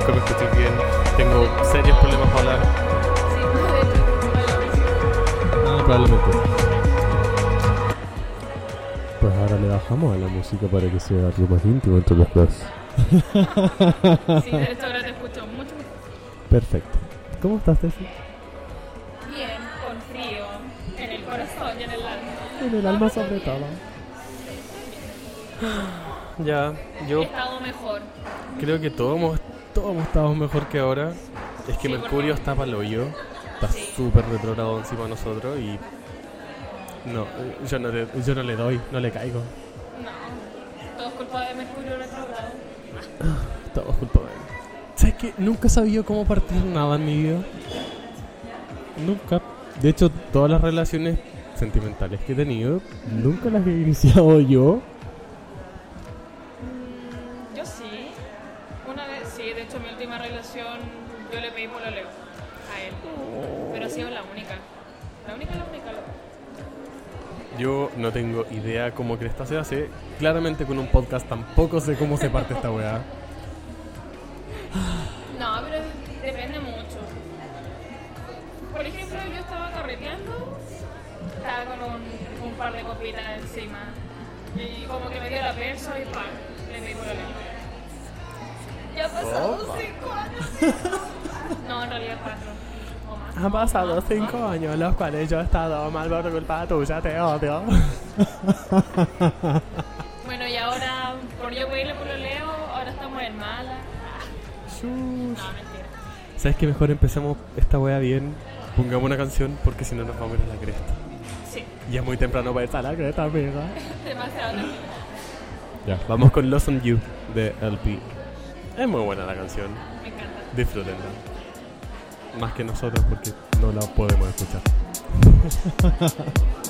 nunca me escuches bien. Tengo serios problemas para hablar. Sí, de hecho, Ah, probablemente. Pues ahora le bajamos a la música para que sea algo más íntimo entre los dos. sí, de hecho ahora te escucho mucho Perfecto. ¿Cómo estás, Tessy? bien, con frío, en el corazón y en el alma. En el alma sobre todo. Ya, yo He estado mejor. creo que todos hemos, hemos estado mejor que ahora. Es que Sí, Mercurio está para el hoyo. Está Sí. súper retrógrado encima de nosotros y... No, yo no, le, yo no le doy, no le caigo. No, todo es culpa de Mercurio retrogrado. Todo es culpa de él. ¿Sabes qué? Nunca he sabido cómo partir nada en mi vida. Nunca. De hecho, todas las relaciones sentimentales que he tenido, nunca las he iniciado yo. Yo no tengo idea cómo cresta se hace. Claramente con un podcast tampoco sé cómo se parte esta weá. No, pero depende mucho. Por ejemplo, yo estaba carreteando, estaba con un, un par de copitas encima. Y como que me dio la perso y ¡pam! Le pedí pololeo. Ya han pasado Opa. cinco años. No, en realidad cuatro. Han pasado cinco años en los cuales yo he estado mal por culpa tuya, te odio. Bueno, y ahora, por yo pedirle pololeo, ahora estamos en mala. Shush. No, mentira. ¿Sabes que mejor empecemos esta weá bien? Pongamos una canción porque si no nos vamos a ir a la cresta. Sí, Y es muy temprano para irse a la cresta, amiga. demasiado. temprano. Ya, vamos con Lost on You de LP. Es muy buena la canción. Me encanta. Disfrútenla. Más que nosotros porque no la podemos escuchar.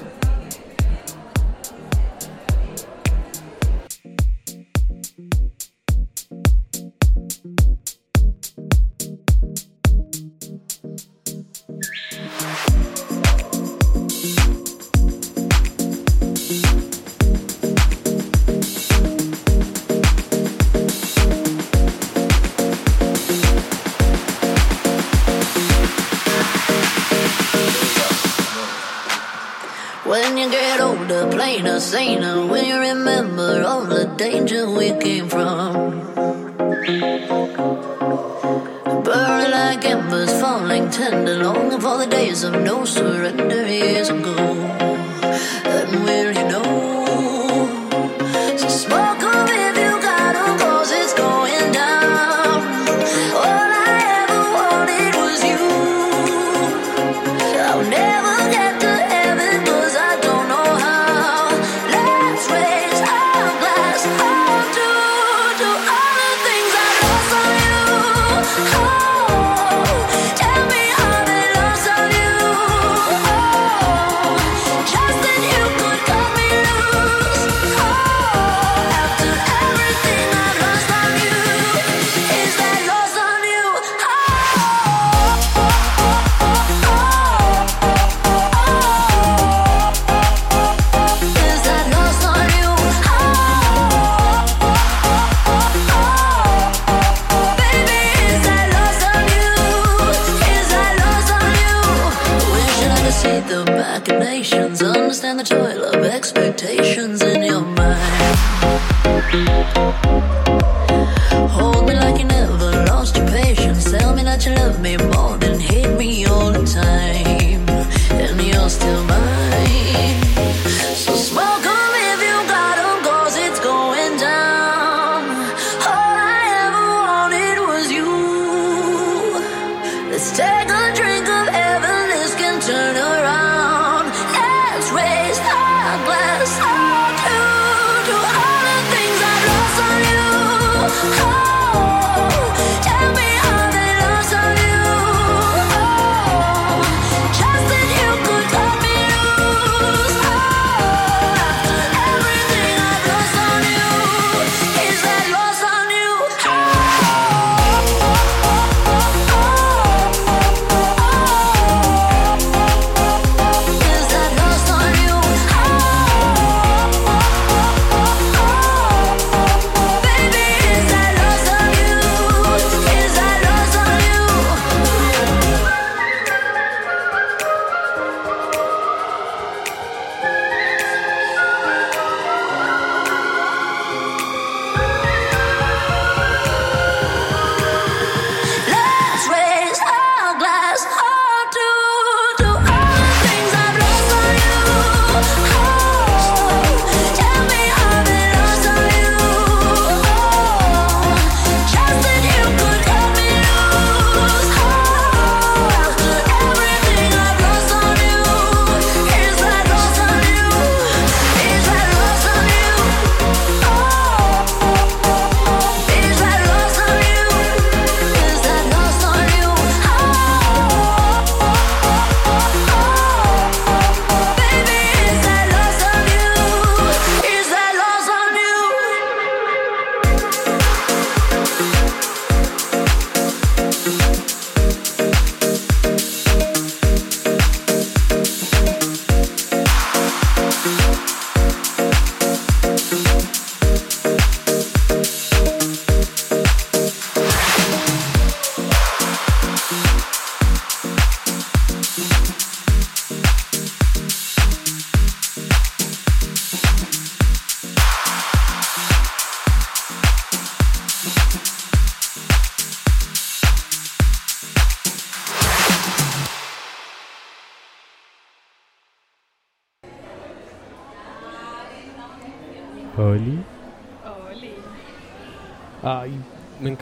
tender, longing for the days of no surrender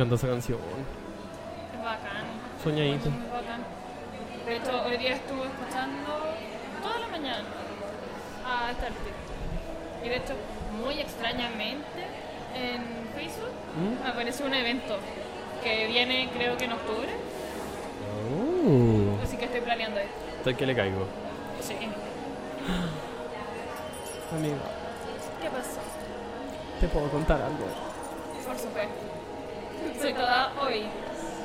encanta esa canción. Es bacán. Soñadito. Bacán. De hecho, hoy día estuve escuchando toda la mañana a este artista. Y de hecho, muy extrañamente, en Facebook ¿Mm? me apareció un evento que viene creo que en octubre. Uh, Así que estoy planeando esto. ¿Sabes que le caigo? Sí. Amigo, ¿Qué pasó? ¿te puedo contar algo? Por supuesto. Soy toda hoy.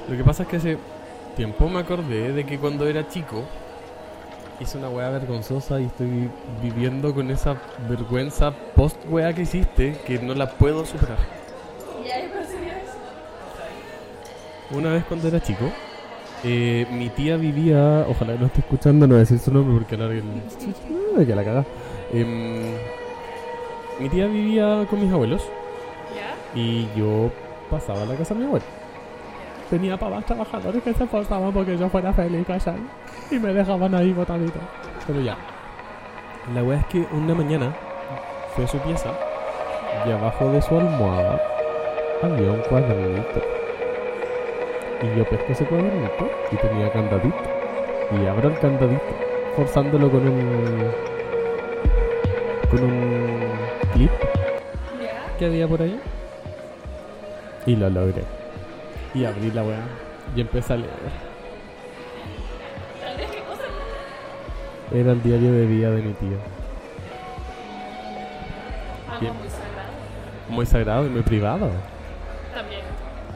Lo que pasa es que hace tiempo me acordé de que cuando era chico hice una weá vergonzosa y estoy viviendo con esa vergüenza post weá que hiciste que no la puedo superar. ¿Ya es eso? Una vez cuando era chico, eh, mi tía vivía, ojalá no esté escuchando, no voy a decir su nombre porque ahora el... que la caga. Em, mi tía vivía con mis abuelos ¿Ya? y yo pasaba a la casa de mi abuelo. Tenía papás trabajadores que se esforzaban porque yo fuera feliz, ¿cachai? Y me dejaban ahí botadito. Pero ya. La wea es que una mañana fue a su pieza y abajo de su almohada había un cuadernito. Y yo pesco ese cuadernito y tenía candadito. Y abro el candadito, forzándolo con un. con un clip que había por ahí. Y lo logré. Y abrí la weá. Y empecé a leer. Era el diario de vida de mi. Algo Bien. muy sagrado. Muy sagrado y muy privado. También.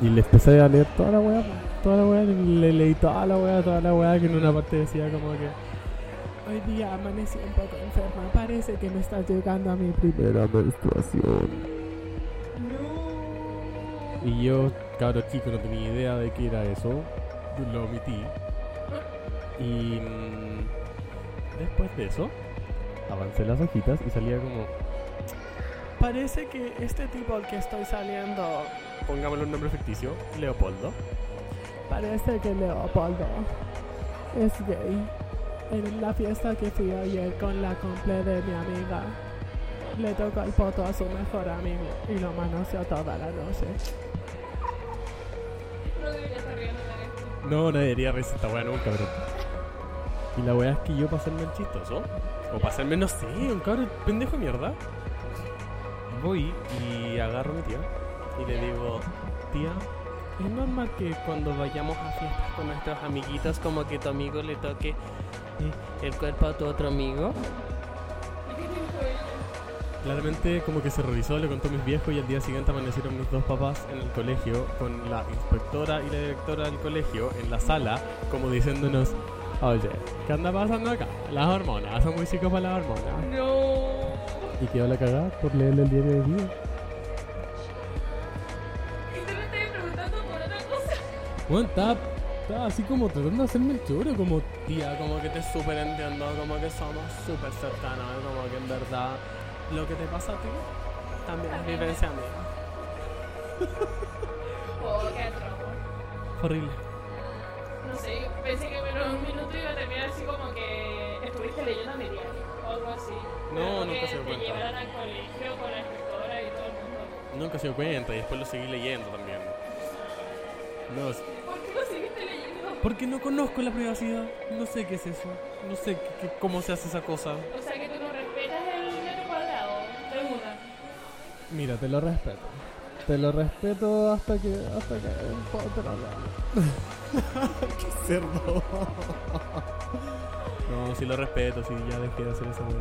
Y le empecé a leer toda la weá. Toda la weá. Le leí toda la weá, toda la weá. Que en una parte decía como que. Hoy día amanecí un poco enferma. Parece que me está llegando a mi primera menstruación. Y yo, cabro chico, no tenía idea de qué era eso. Lo omití. Y mm, después de eso, avancé las hojitas y salía como... Parece que este tipo al que estoy saliendo, pongámosle un nombre ficticio, Leopoldo. Parece que Leopoldo es gay. En la fiesta que fui ayer con la cumple de mi amiga, le tocó el poto a su mejor amigo y lo manoseó toda la noche. No debería estar riendo de. No, esta weá nunca, pero. Y la weá es que yo para hacerme el chistoso, o para hacerme, no sé, un cabrón pendejo de mierda, voy y agarro a mi tía y le digo, tía, es normal que cuando vayamos a fiestas con nuestros amiguitos, como que tu amigo le toque eh, el cuerpo a tu otro amigo. Claramente como que se revisó, le contó a mis viejos y al día siguiente amanecieron mis dos papás en el colegio con la inspectora y la directora del colegio en la sala como diciéndonos, oye, ¿qué anda pasando acá? Las hormonas, son muy chicos para las hormonas. No. Y quedó la cagada por leerle el diario de vida. Y tú me estás preguntando por otra cosa. Bueno, estaba, estaba así como tratando de hacerme el choro, como tía, como que te súper entiendo, como que somos súper cercanos, como que en verdad lo que te pasa a ti también es vivencia mía. Oh, qué atroz. Horrible. No sé, pensé que en un minuto iba a terminar así como que estuviste leyendo mi diario o algo así. No, nunca que se dio te cuenta. llevaran al colegio con la inspectora y todo el mundo. Nunca se dio cuenta y después lo seguí leyendo también. No, es- ¿Por qué lo seguiste leyendo? porque no conozco la privacidad. No sé qué es eso. No sé qué- qué- cómo se hace esa cosa. O sea Mira, te lo respeto. Te lo respeto hasta que hasta que lo Qué cerdo. no, sí lo respeto, sí, ya dejé de hacer esa pero.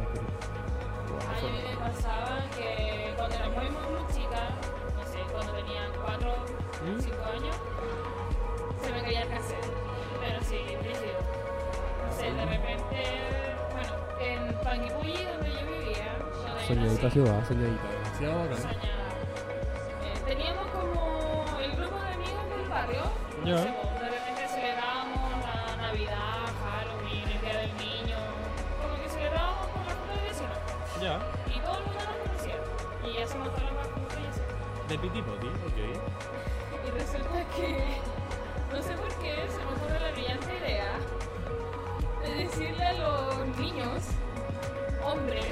A mí me pasaba que cuando era muy, muy, muy chica, no sé, cuando tenía 4 ¿Mm? 5 años, se me caía el cassette. Pero sí, rígido. No sé, de repente, bueno, en Panguipulli, donde yo vivía, yo Soñadita ciudad, soñadita. Demasiado bacán. soñaba. Eh, teníamos como el grupo de amigos del barrio. no Ya. sé, de repente celebrábamos la Navidad, Halloween, el Día del Niño. Como que celebrábamos con la junta de vecinos. Ya. Y todo el mundo nos conocía. Y hacemos todas las juntas y así. De Pitipoti, ok. Y resulta que, no sé por qué, se me ocurre la brillante idea de decirle a los niños, hombres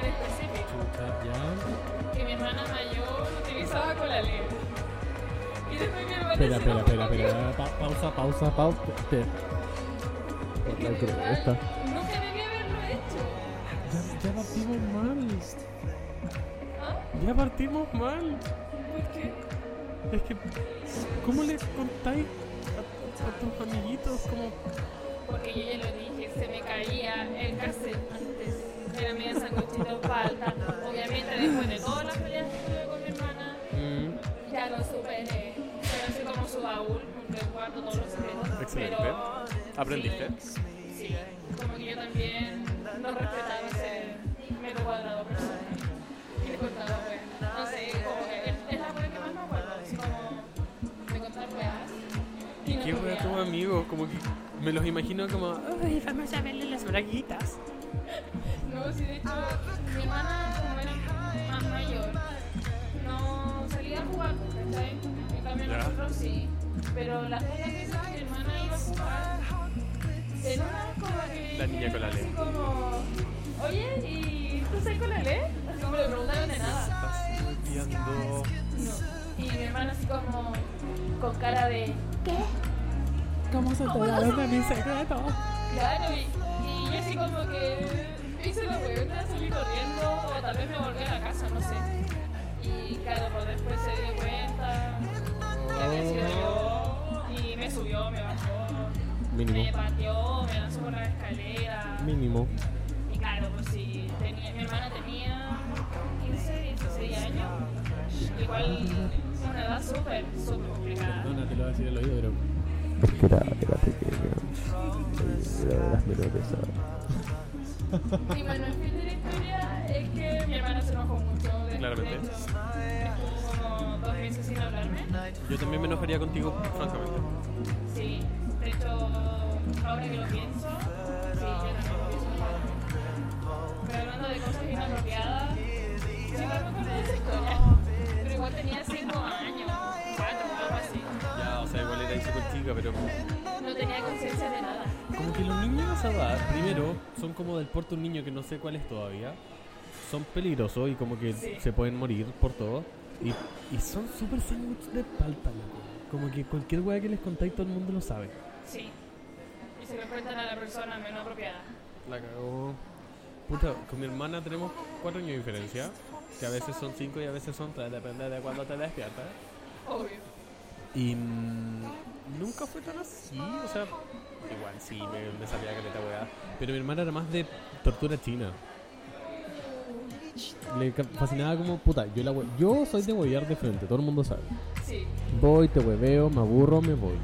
en específico, que mi besaba con la ley. Y después mi hermana Espera, espera, espera, espera. Pa- pausa, pausa, pausa. Espera. Es que No de creo, esta. Nunca debía haberlo hecho. Ya, ya partimos mal. ¿Ah? Ya partimos mal. ¿Por qué? Es que, ¿cómo les contáis a, a tus amiguitos como Porque yo ya lo dije, se me caía el cassette antes. Era media sanguchito de palta. Obviamente después de todas las peleas que tuve con mi hermana, Mm, ya lo superé. Pero así como su baúl, donde guardo todos los secretos. Excelente. Pero, ¿Aprendiste? Sí, sí. como que yo también no respetaba ese metro cuadrado personal. Y le contaba, pues, no sé, como que es, la cosa que más me acuerdo. Así como me contaba weas. y no ¿Qué fue tu amigo? Como que me los imagino como, ay, vamos a verle las braguitas. No, sí, de hecho, mi hermana, como era más mayor, no salía a jugar, ¿cachai? En cambio, Ya. nosotros sí. Pero las veces que mi hermana iba a jugar, en una como que. La niña con la así ley. como, oye, ¿y tú sabes con la ley? Así como le preguntaron de nada. Estás. No. Y mi hermana, así como, con cara de. ¿Cómo se enteraron de mi secreto? Claro, y, y yo así como que hice la huevona, salí corriendo, o tal vez me volví a la casa, no sé. Y claro, pues después se dio cuenta que había sido yo, y me subió, me bajó, me pateó, me lanzó por la escalera. Mínimo. Y claro, pues sí, tenía, mi hermana tenía 15, 16 años. Igual una edad súper, súper complicada. Perdona, te lo voy a decir al oído, pero. Porque era, era pequeño. Era de las menores. El fin de la historia es que mi hermana se enojó mucho. de- Claramente. de Estuvo dos meses sin hablarme. Yo también me enojaría contigo, francamente. Sí, de hecho, ahora que lo pienso, sí, yo también hubiese enojado. Pero hablando de cosas inapropiadas, sí me acuerdo de esa historia. Pero igual tenía 5 años, 4, algo así. Sea, igual era chica, pero. No tenía conciencia de nada. Como que los niños esa edad, primero, son como del porte un niño que no sé cuál es todavía. Son peligrosos y como que Sí. se pueden morir por todo. Y, y son súper sándwiches de palta, loco. Como que cualquier weá que les contáis todo el mundo lo sabe. Sí. Y se lo cuentan a la persona menos apropiada. La cagó. Puta, con mi hermana tenemos cuatro años de diferencia. Que a veces son cinco y a veces son tres, depende de cuándo te despiertas. Obvio. Y mm, nunca fue tan así, o sea, igual sí, me, me sabía que te weá. Pero mi hermana era más de tortura china. Le fascinaba como puta. Yo, la hue- yo soy de huevear de frente, todo el mundo sabe. Sí. Voy, te hueveo, me aburro, me voy.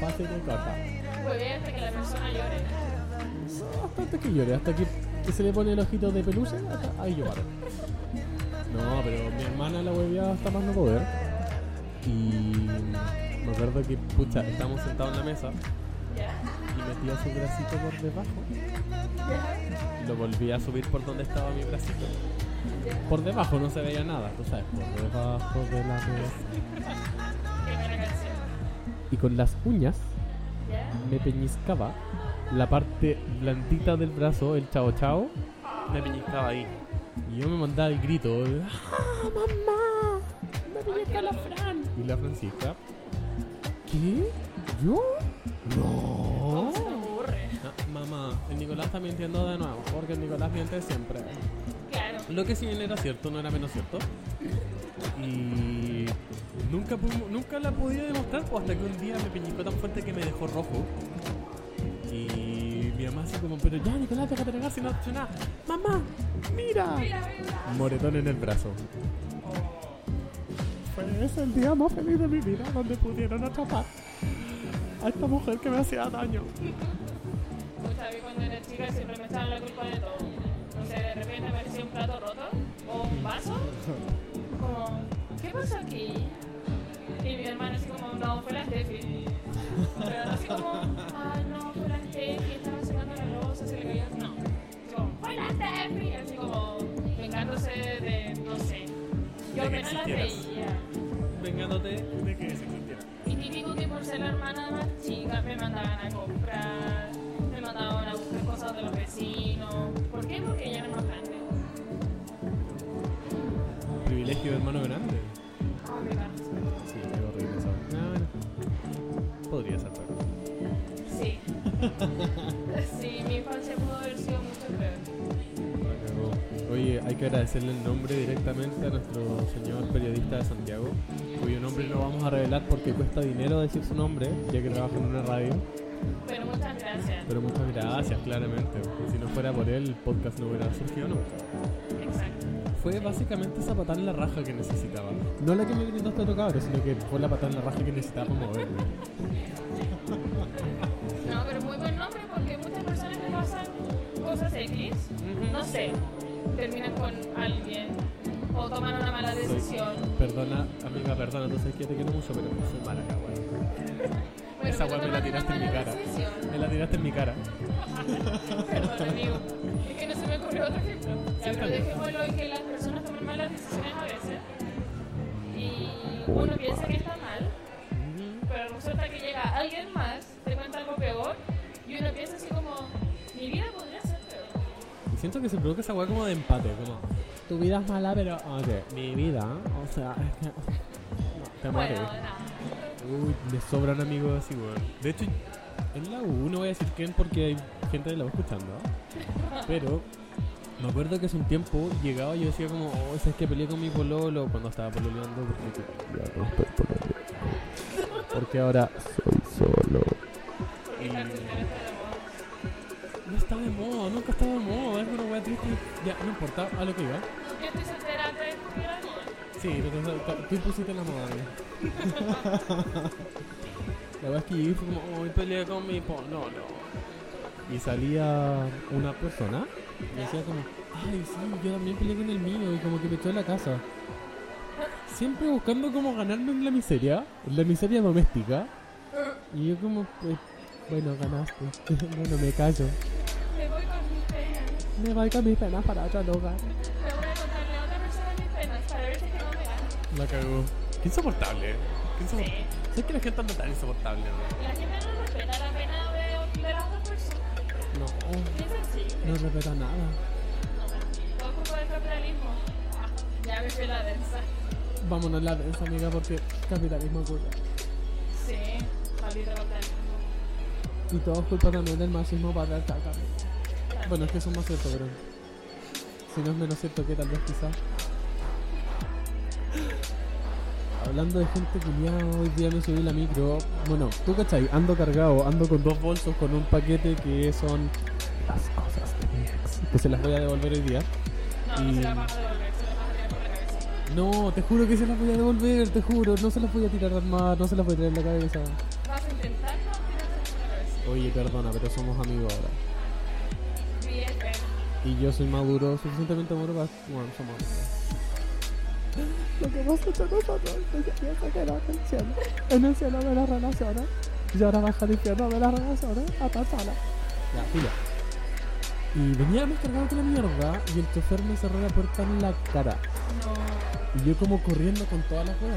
Fácil de. Pues ve hasta que la persona llore. Hasta antes que llore, hasta que, que se le pone el ojito de peluche, hasta ahí paro. No, pero mi hermana la hueveaba hasta más no poder. Y me acuerdo que, pucha, estábamos sentados en la mesa y metía su bracito por debajo. Ya. Lo volvía a subir por donde estaba mi bracito. Por debajo no se veía nada, tú sabes, por debajo de la mesa. Y con las uñas me peñiscaba la parte blandita del brazo, el chao chao, me peñiscaba ahí. Y yo me mandaba el grito, ¡Ah, mamá! ¡Me pellizca la Fran! La Francisca, ¿qué? ¿Yo? No. Ah, mamá, el Nicolás está mintiendo de nuevo, porque el Nicolás miente siempre. Claro. Lo que si bien era cierto, no era menos cierto. Y nunca, nunca la podía demostrar, pues hasta que un día me peñicó tan fuerte que me dejó rojo. Y mi mamá así como, pero ya Nicolás, déjate pegar si no has hecho nada. Mamá, mira. Mira, mira. Moretón en el brazo. Fue ese el día más feliz de mi vida donde pudieron atrapar a esta mujer que me hacía daño. Mí cuando era chica siempre me echaban la culpa de todo. No sé, de repente aparecía un plato roto o un vaso. Como, ¿qué pasa aquí? Y mi hermano así como, no, fue la Steffi. Pero así como, ah, no, fue la Steffi, estaba secando la rosa, se le cayó. No. Así como, fue la Steffi. Así como, vengándose de, no sé. Yo apenas la veía. Vengándote de que se existiera. Y típico que por ser la hermana más chica me mandaban a comprar, me mandaban a buscar cosas de los vecinos. ¿Por qué? Porque ella era más grande. privilegio Sergio hermano grande. Oh, mal. Sí, qué horrible eso. No, no. Podría ser. Sí, hay que agradecerle el nombre directamente a nuestro señor periodista de Santiago, cuyo nombre no vamos a revelar porque cuesta dinero decir su nombre, ya que trabaja en una radio. Pero muchas gracias. Pero muchas gracias, claramente. porque Si no fuera por él, el podcast no hubiera surgido nunca. Exacto. Fue básicamente esa patada en la raja que necesitaba. No la que me brindó este otro cabrón, sino que fue la patada en la raja que necesitaba para moverme. No, pero muy buen nombre porque muchas personas que pasan cosas X, no sé, terminan con alguien o toman una mala decisión. Perdona, amiga, perdona, tú sabes que te quiero mucho, pero soy mala. Bueno, Esa weá me la tiraste en mi cara. decisión. Me la tiraste en mi cara. Perdón, amigo. Es que no se me ocurrió otro ejemplo. Ya, está pero dejémoslo en que las personas toman malas decisiones a veces. Y uno piensa que siento que se provoca esa weá como de empate, como... Tu vida es mala, pero... Ok, mi vida, o sea, es que... No, te. Bueno, nada. Uy, me sobran amigos así, weón. De hecho, en la U, no voy a decir quién porque hay gente de la U escuchando, pero me acuerdo que hace un tiempo llegaba y yo decía como, oh, ¿sabes que peleé con mi pololo cuando estaba pololeando? Porque ya no estoy pololeando. Porque ahora soy solo. Ya, no importa, a lo que iba. Yo estoy soltera antes de descubrir la moda. Sí, tú, tú- impusiste la moda. La verdad es que llegué y fue como, hoy peleé con mi pololo. Y salía una persona y decía como, ay, sí, yo también peleé con el mío y como que me echó de la casa. Siempre buscando como ganarme en la miseria, en la miseria doméstica. Y yo como, pues, bueno, ganaste. bueno, me callo. Me voy con mis penas para otro lugar. Me voy a contarle a otra persona mis penas para ver si es que no me gana. La cagó. Qué insoportable. Qué insoportable. Sí. ¿Sabes que la gente anda tan insoportable? no? La gente no respeta la pena de, de las otras personas. No, no respeta nada. Todo es culpa del capitalismo. Ah, ya me fui la densa. Vámonos la densa, amiga, porque capitalismo es culpa. Sí, maldito capitalismo. Y todo es culpa también del machismo patriarcal también. Bueno, es que eso es más cierto, pero... Si no es menos cierto que tal vez quizás... Hablando de gente culiada, hoy día me subí la micro. Bueno, tú cachai, ando cargado, ando con dos bolsos con un paquete que son las cosas de mi ex, que se las voy a devolver hoy día. No, no se la vas a devolver, se la vas a tirar por la cabeza. No, te juro que se las voy a devolver, te juro, no se las voy a tirar al mar, no se las voy a tirar en la cabeza. Vas a intentar no tirarse por la cabeza. Oye, perdona, pero somos amigos ahora. Y yo soy maduro, suficientemente maduro para... Bueno, somos amigos. Lo que hemos hecho nosotros es que piensa que era el cielo, en el cielo de las relaciones, y ahora baja al infierno de las relaciones a tan sola. Ya, filo. Y venía más cargado que la mierda, y el chofer me cerró la puerta en la cara. no. Y yo como corriendo con todas las weas.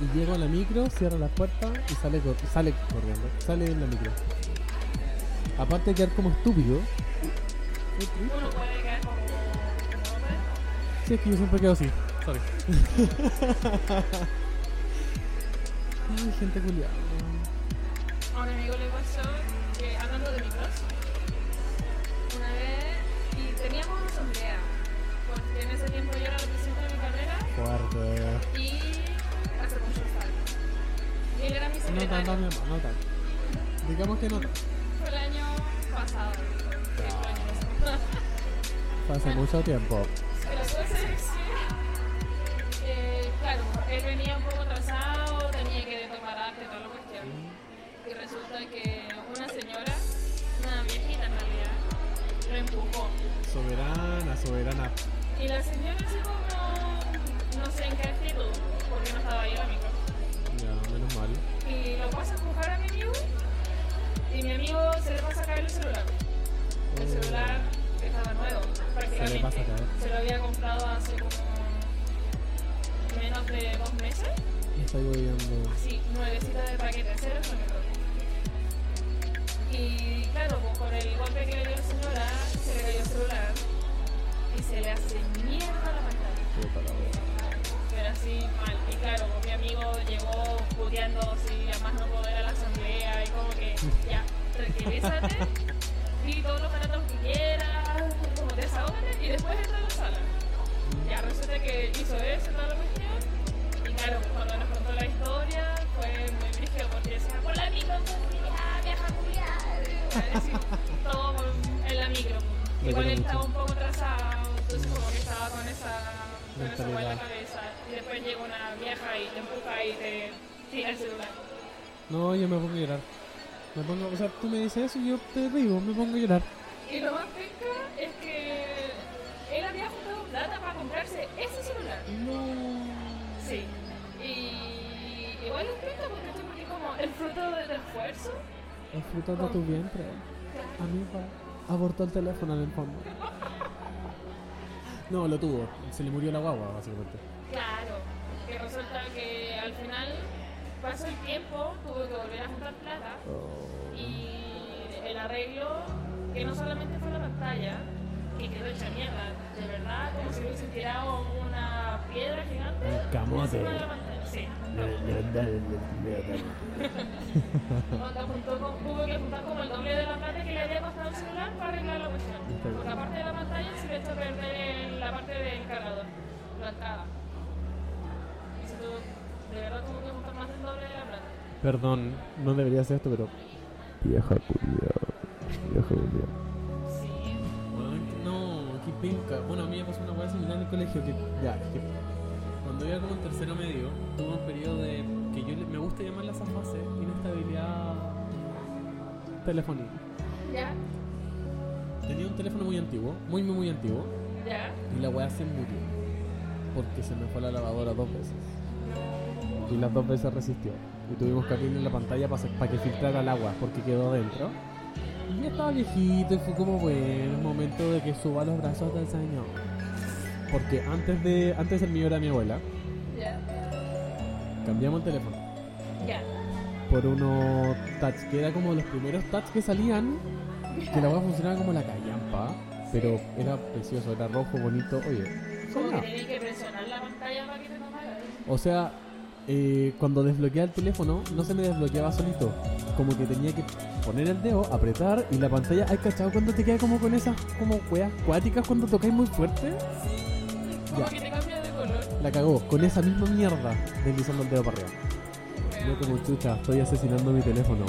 Y llego a la micro, cierro la puerta y sale corriendo. Sale en la micro. Aparte de quedar como estúpido. Uno puede quedar como. Sí, es que yo siempre quedo así. Sorry. Ay, gente culiada. A un amigo le pasó que, hablando de micros, una vez, y teníamos una asamblea, porque en ese tiempo yo era la presidenta de mi carrera Fuerte. y hace muchos años. Y él era mi No secretario. tanto, mi amor, no tanto. Digamos que no tanto. El pasado. Sí, fue el hace mucho tiempo. Pero la cosa es que, eh, claro, él venía un poco atrasado, tenía que tomar arte toda la cuestión. Y resulta que una señora, una viejita en realidad, lo empujó. Soberana, soberana. Y la señora así como, no sé en qué actitud, porque no estaba ahí en la micro. Ya, menos mal. Y lo pasa a empujar a mi amigo, y mi amigo se le pasa a caer el celular. El celular estaba nuevo, prácticamente. pasa. Se lo había comprado hace como menos de dos meses. Me estoy viendo. Así, nuevecita de paquete, cero kilómetros. Y claro, pues por el golpe que le dio la señora, se le cayó el celular y se le hace mierda la pantalla. Así mal. Y claro, mi amigo llegó puteando así a más no poder a la asamblea y como que ya, tranquilízate, di todos los relatos que quieras, como desahógate y después entra a la sala. Ya resulta que hizo eso, toda la cuestión. Y claro, cuando nos contó la historia fue muy brígido porque decía, por la micro, culiá, vieja culiá. Así, todo en la micro. Igual él estaba un poco atrasado, entonces como que estaba con esa, esa hueá en la cabeza. Y después llega una vieja y te empuja y te tira el celular. No, yo me pongo a llorar. Me pongo, o sea, tú me dices eso y yo te digo, me pongo a llorar. Y lo más penca es que él había juntado plata para comprarse ese celular. No. Sí. Y igual es penca porque estoy porque como el fruto del esfuerzo. El fruto de tu vientre. Amiga, abortó el teléfono en el fondo. No, lo tuvo. Se le murió la guagua, básicamente. Claro, que resulta que al final pasó el tiempo, tuvo que volver a juntar plata Oh. y el arreglo, que no solamente fue la pantalla, que quedó hecha mierda, de verdad, como si hubiese tirado una piedra gigante Un camote. encima de la pantalla. Sí. Onda juntó con, tuvo que juntar como el doble de la plata que le había costado el celular para arreglar la cuestión. Porque aparte de la pantalla se le echó a perder la parte del cargador, la entrada. Y se tuvo, de verdad tuvo que juntar más del doble de la plata. Perdón, no debería hacer esto, pero. Vieja culiada. Vieja culiada. Sí. No, qué penca. Bueno, a mí me pasó una cosa similar en el colegio que. Ya, que. Cuando iba como en tercero medio, tuve un periodo de. que yo me gusta llamarla esa fase, inestabilidad telefónica. Ya, Tenía un teléfono muy antiguo, muy, muy, muy antiguo, ya. y la weá se murió. Porque se me fue la lavadora dos veces. Y las dos veces resistió. Y tuvimos que abrirle la pantalla para que filtrara el agua, porque quedó adentro. Y ya estaba viejito y fue como, bueno, el momento de que suba los brazos del Señor. Porque antes de antes el mío era mi abuela, Ya, cambiamos el teléfono ya. por unos touch, que era como los primeros touch que salían, que la weá funcionaba como la callampa, pero era precioso, era rojo, bonito, oye. Como que que presionar la pantalla para que te tomara. O sea, eh, cuando desbloqueaba el teléfono, no se me desbloqueaba solito. Como que tenía que poner el dedo, apretar y la pantalla. ¿Hay cachado cuando te queda como con esas como weas cuáticas cuando tocáis muy fuerte? Como Ya. que te cambia de color. La cagó, con esa misma mierda, deslizando el dedo para arriba. Yo como chucha, estoy asesinando mi teléfono.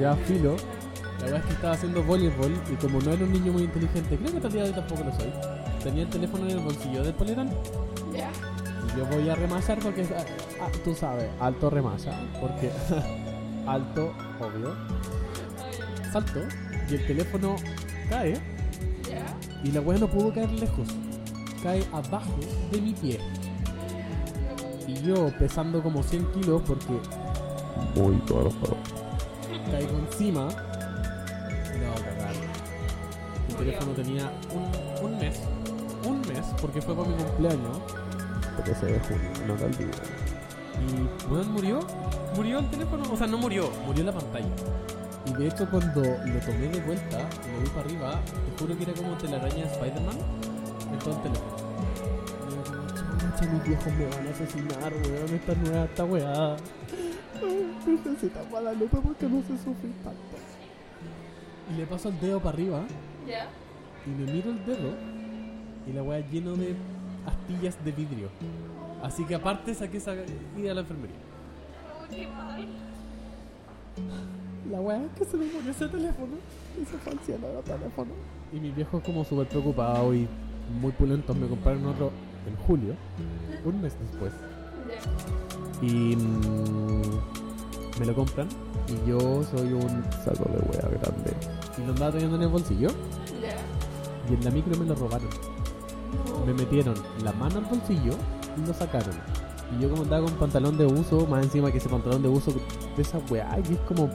Ya filo. La verdad es que estaba haciendo voleibol y como no era un niño muy inteligente, creo que hasta el día de hoy tampoco lo soy. Tenía el teléfono en el bolsillo del polerón Ya. Y yo voy a remasar porque, ah, ah, tú sabes, alto remasa. Porque alto, obvio, salto y el teléfono cae Ya. y la weá no pudo caer lejos. Cae abajo de mi pie. Y yo pesando como 100 kilos porque muy gordo. Caigo encima. No, cagar. El teléfono tenía un, un mes. Un mes, porque fue para mi cumpleaños. 13 de junio, no te olvides. Y bueno, murió. Murió el teléfono. O sea, no murió, murió la pantalla. Y de hecho, cuando lo tomé de vuelta y lo vi para arriba, te juro que era como telaraña de Spider-Man en todo el teléfono. Y yo como, "Chucha, mis viejos me van a asesinar, weón. Esta nueva, esta weá. Necesita Guadalupe porque no se sufrir tanto. Y le paso el dedo para arriba Ya. y me miro el dedo y la weá lleno de astillas de vidrio. Así que aparte saqué esa ida a la enfermería. La weá es que se me murió ese teléfono y se fue al cielo el teléfono. Y mis viejos como súper preocupados y muy pulentos me compraron otro en julio, un mes después. Y mm, me lo compran y yo soy un saco de wea grande. Y lo andaba teniendo en el bolsillo y en la micro me lo robaron. Me metieron la mano al bolsillo y lo sacaron. Y yo como andaba con pantalón de uso, más encima que ese pantalón de uso de esa weá, y es como...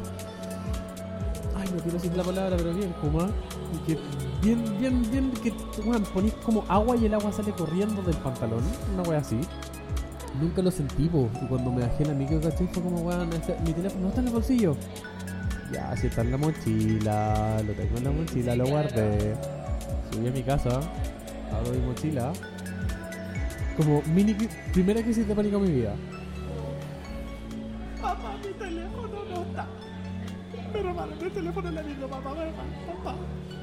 Quiero decir la palabra, pero bien, como... Y que bien, bien, bien, que weón, ponís como agua y el agua sale corriendo del pantalón, una weá así. Nunca lo sentí, po. y cuando me bajé la micro, ¿cachai? Fue como, weón, este- mi teléfono no está en el bolsillo. Ya, si está en la mochila, lo tengo en la mochila, lo guardé. Subí a mi casa, abro mi mochila Como mini primera crisis de pánico en mi vida. Papá, mi teléfono. Me robaron el teléfono la micro, papá, papá, papá.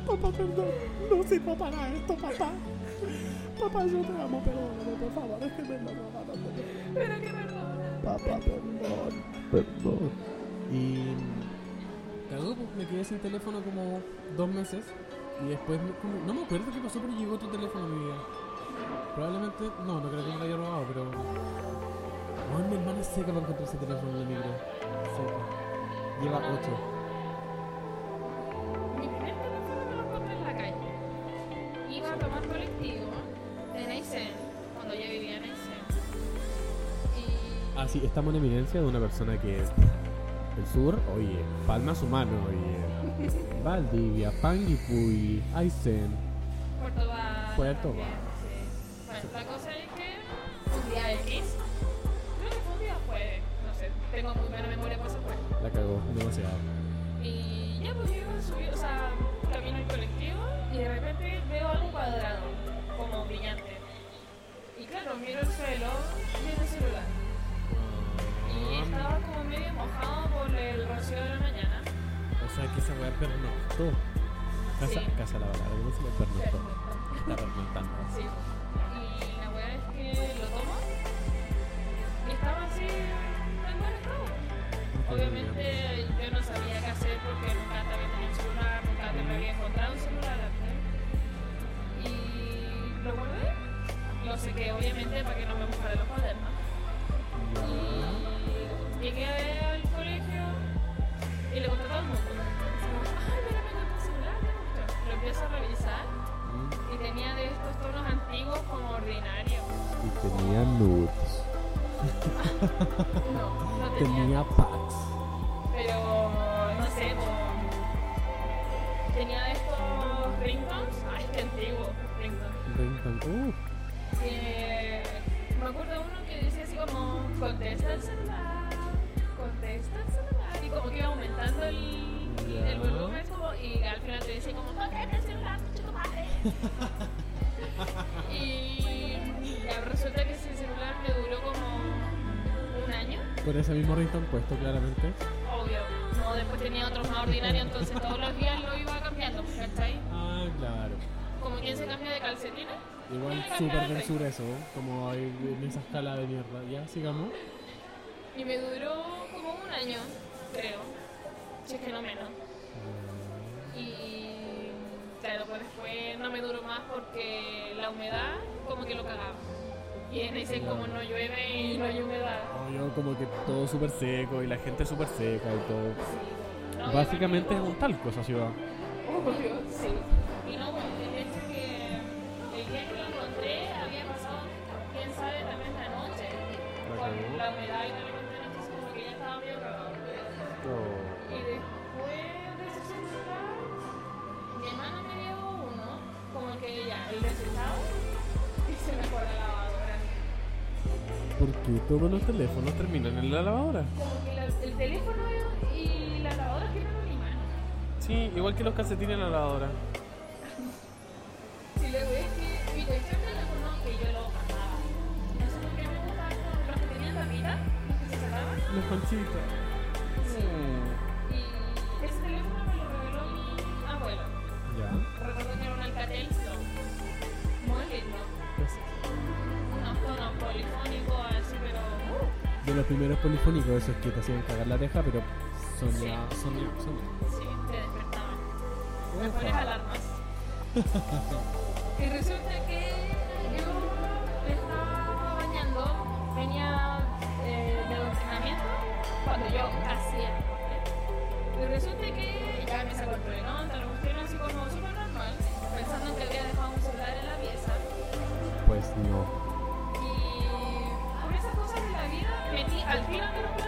Papá, perdón. No sirvo para esto, papá. Papá, yo te amo, perdóname, por favor, es que me lo robaron. Pero que perdón. Papá, perdón, perdón. Y cagó, pues, me quedé sin teléfono como dos meses. Y después, me- como- no me acuerdo qué pasó, pero llegó otro teléfono a mi vida. Probablemente, no, no creo que me lo haya robado, pero. Ay, mi hermana es seca para encontrar ese teléfono en la micro. Seca. Lleva ocho. A tomar colectivo en Aysén, cuando ya vivía en Aysén. Y Ah, sí, estamos en eminencia de una persona que. El sur, oye, palma su mano, oye. Valdivia, Panguipulli, Aysén. Puerto Vara. Puerto también, Vara. sí. Bueno, la cosa es que un día X, creo que fue un día jueves, no sé, tengo muy buena memoria para ese jueves. La cagó, demasiado. Y ya pues iba pernoctó. Casa, Sí. casa la balada, ¿cómo se llama pernoctó? Está pernoctando. Sí. Y la weá es que lo tomo y estaba así en buen estado. Obviamente yo no sabía qué hacer porque nunca había tenido un celular, nunca te me había encontrado un celular antes. Y lo guardé. Lo sequé obviamente para que no me mojara los cuadernos. Mismo ringtone puesto, claramente. Obvio. No, después tenía otros más ordinarios, entonces todos los días lo iba cambiando, ¿cachai? Ah, claro. Como quien se cambia de calcetines. Igual Yo le súper del el sur eso, como hay en esa escala de mierda. Ya, sigamos. Y me duró como un año, creo. Si es que no menos. Y claro, pues después no me duró más porque la humedad como que lo cagaba. Y en ese como no llueve y no hay humedad. No, yo como que todo súper seco y la gente súper seca y todo. Sí. No, y Básicamente es un talco esa ciudad. Obvio, sí. Y no, el hecho que el día que lo encontré había pasado, quién sabe, también la noche. La Con cagó. la humedad y tal, entonces como que ya estaba medio cagado. Oh. Y después de ese celular, mi hermano me dio uno, como que ya, el Porque todos los teléfonos terminan en la lavadora. Como que la- el teléfono y la lavadora tienen un imán. Sí, igual que los calcetines en la lavadora. Y luego es que mi cuestión teléfono, que yo lo amaba. No sé por qué me gustaba con los que tenían tapita, los que se cerraban. Los panchitos. Sí. Y ese teléfono me lo regaló mi abuelo. Ya. Recuerdo que era un Alcatel. Muy lindo. Polifónicos así, pero. uh, De los primeros polifónicos, esos que te hacían cagar la oreja, pero sonía, Sí. sonía, sonía. sí, te despertaban. Mejores alarmas. y resulta que yo me estaba bañando, venía eh, de entrenamiento, cuando yo hacía. Y resulta que ya me sacó el plenón, tal cuestión así como súper normal, pensando que había dejado un celular en la pieza. Pues no. Al tiro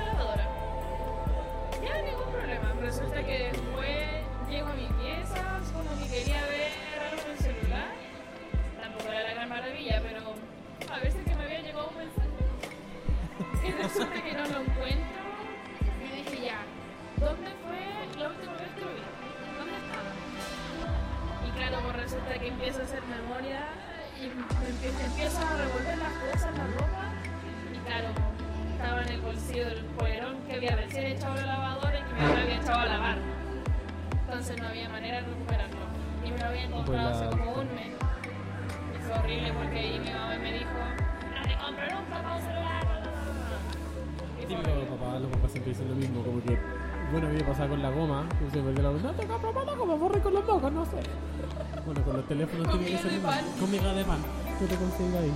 Con tiene que miga ser de pan. Con miga de pan, tú te consigues ahí.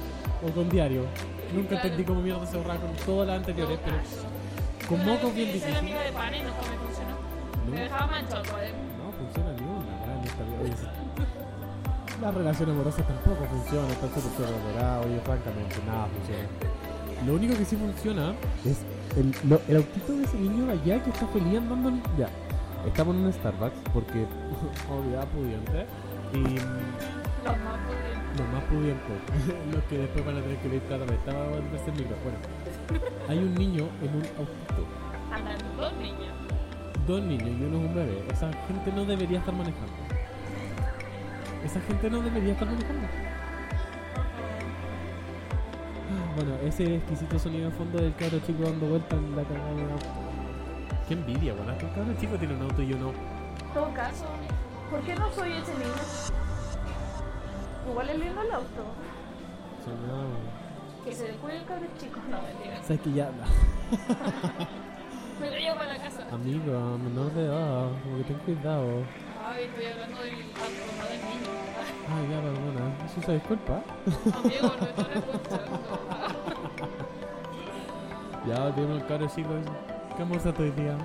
O con diario. Nunca Claro. entendí cómo mierda se borraba con todas las anteriores, pero con mocos bien difícil. amiga de pan y nunca me funcionó. ¿No? Me dejaba manchado cuaderno. No, funciona ni una, sí. Las relaciones amorosas tampoco funcionan, están súper sobrevaloradas, oye, francamente, nada funciona. Lo único que sí funciona es el, lo- el autito de ese niño de allá que está feliz andando. Ya, estamos en un Starbucks porque, obviedad pudiente, y Los más potentes. los más pudientes, los que después van a tener que leer tarde, estaba en ese micro. Bueno, hay un niño en un autito, Andan dos niños. dos niños y uno es un bebé. Esa gente no debería estar manejando. Esa gente no debería estar manejando. Bueno, ese exquisito sonido de fondo del cabro chico dando vueltas en la cagada del auto. Qué envidia, bueno, hasta el cabro chico tiene un auto y yo no. Todo caso, ¿por qué no soy ese niño? Igual es lindo el auto. Soñaba. Que se descuide el cabro chico. No, mentira. Sabes que ya, Me lo llevo para la casa. amigo, menor de edad, como que ten cuidado. Ay, estoy hablando del auto, no del niño. Ay, ya, perdona, eso se disculpa. Amigo, no estoy escuchando. Ya, tenemos el cabro chico. ¿Qué almorzaste hoy día?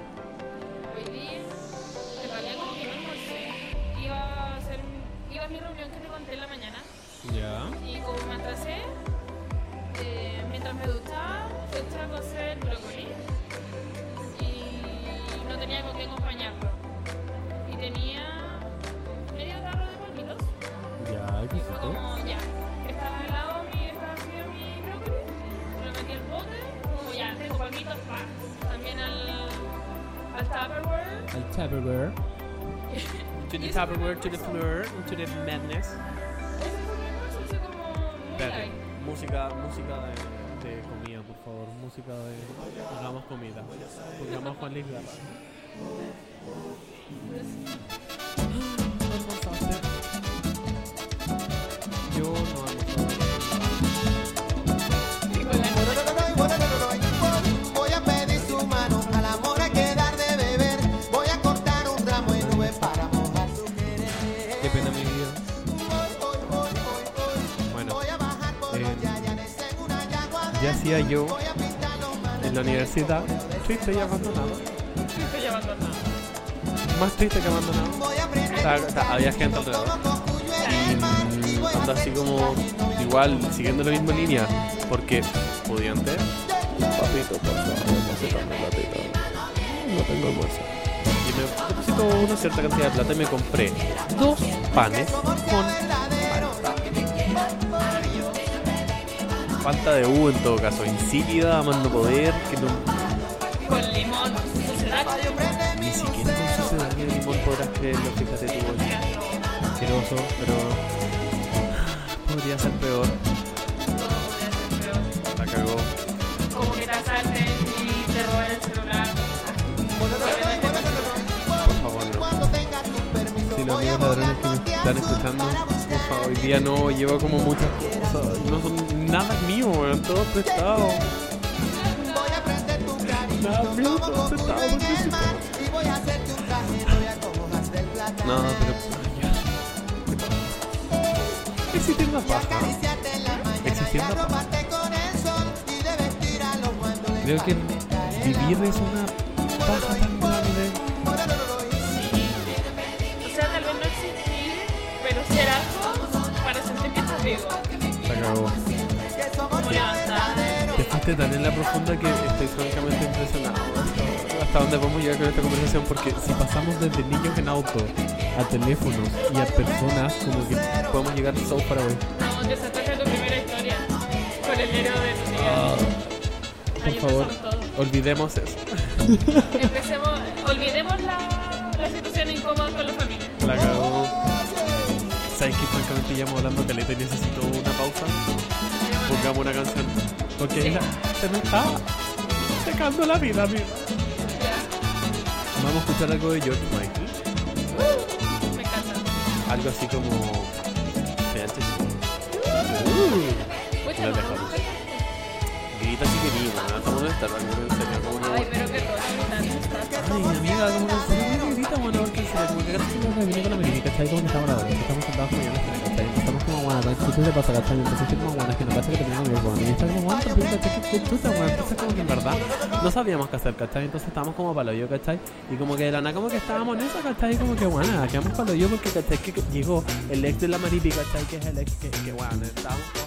Tupperware. To the Tupperware, to the floor, to the madness. Espérate, música, música de, de comida, por favor. Música de. Hagamos comida. Pongamos Juan Luis Guerra. Yo en la universidad. Triste y abandonado. Estoy abandonado. Más triste que abandonado. Está- está- había gente alrededor. Y así como igual, siguiendo la misma línea. Porque, pudiente. Papito, por favor, no se cambie la teta. No tengo almuerzo. Y me depositó una cierta cantidad de plata y me compré dos panes con falta de U en todo caso. Insípida, a más no poder. Que no, Con limón, ni siquiera con sucedáneo de limón podrás creerlo. Fíjate tú, asqueroso, pero podría ser peor. La cagó. Como que te asalten y te roben el celular. Por favor, no. Si los amigos ladrones que me están escuchando, por favor, hoy día no llevo como muchas cosas. No son nada mío, weón, todo prestado. Voy a aprender tu cariño Nada mío, todo prestado, en el mar. Y voy a hacerte un traje a como plata. No, pero ya. Existir una Y paja. acariciarte en la mañana y Existiendo paja. arroparte con el sol y de vestir a los guandoles Creo que vivir es una paja tan grande. O sea, tal vez no existir, pero ser algo para sentir que estás vivo. La cagó tan en la profunda que estoy francamente impresionado hasta, dónde podemos llegar con esta conversación, porque si pasamos desde niños en auto a teléfonos y a personas, como que podemos llegar so far away. No, que se tu primera historia, con el héroe de tu uh, Por favor, olvidemos eso. Olvidemos la, la situación incómoda con la familia. La ¿Sabes que francamente ya hablando caleta y necesito una pausa? Pongamos una canción. Porque se me está secando la vida, mira. Vamos a escuchar algo de George Michael. Me. Algo así como. De antes. Uh, lo no ¿cómo no? Ay, pero qué Ay, amiga, como que grita, como que casi con la. Estamos nada, entonces te pasa, ¿cachai? Entonces estoy como, bueno, es que no parece que teníamos el bueno. Y está como, bueno, también, ¿cachai? Qué chuta, bueno. Entonces como que en verdad no sabíamos qué hacer, ¿cachai? Entonces estábamos como para lo yo, ¿cachai? Y como que de la nada como que estábamos en eso, ¿cachai? Y como que, bueno, quedamos para lo yo porque, ¿cachai? Que llegó el ex de la maripi, ¿cachai? Que es el ex que, que bueno, estábamos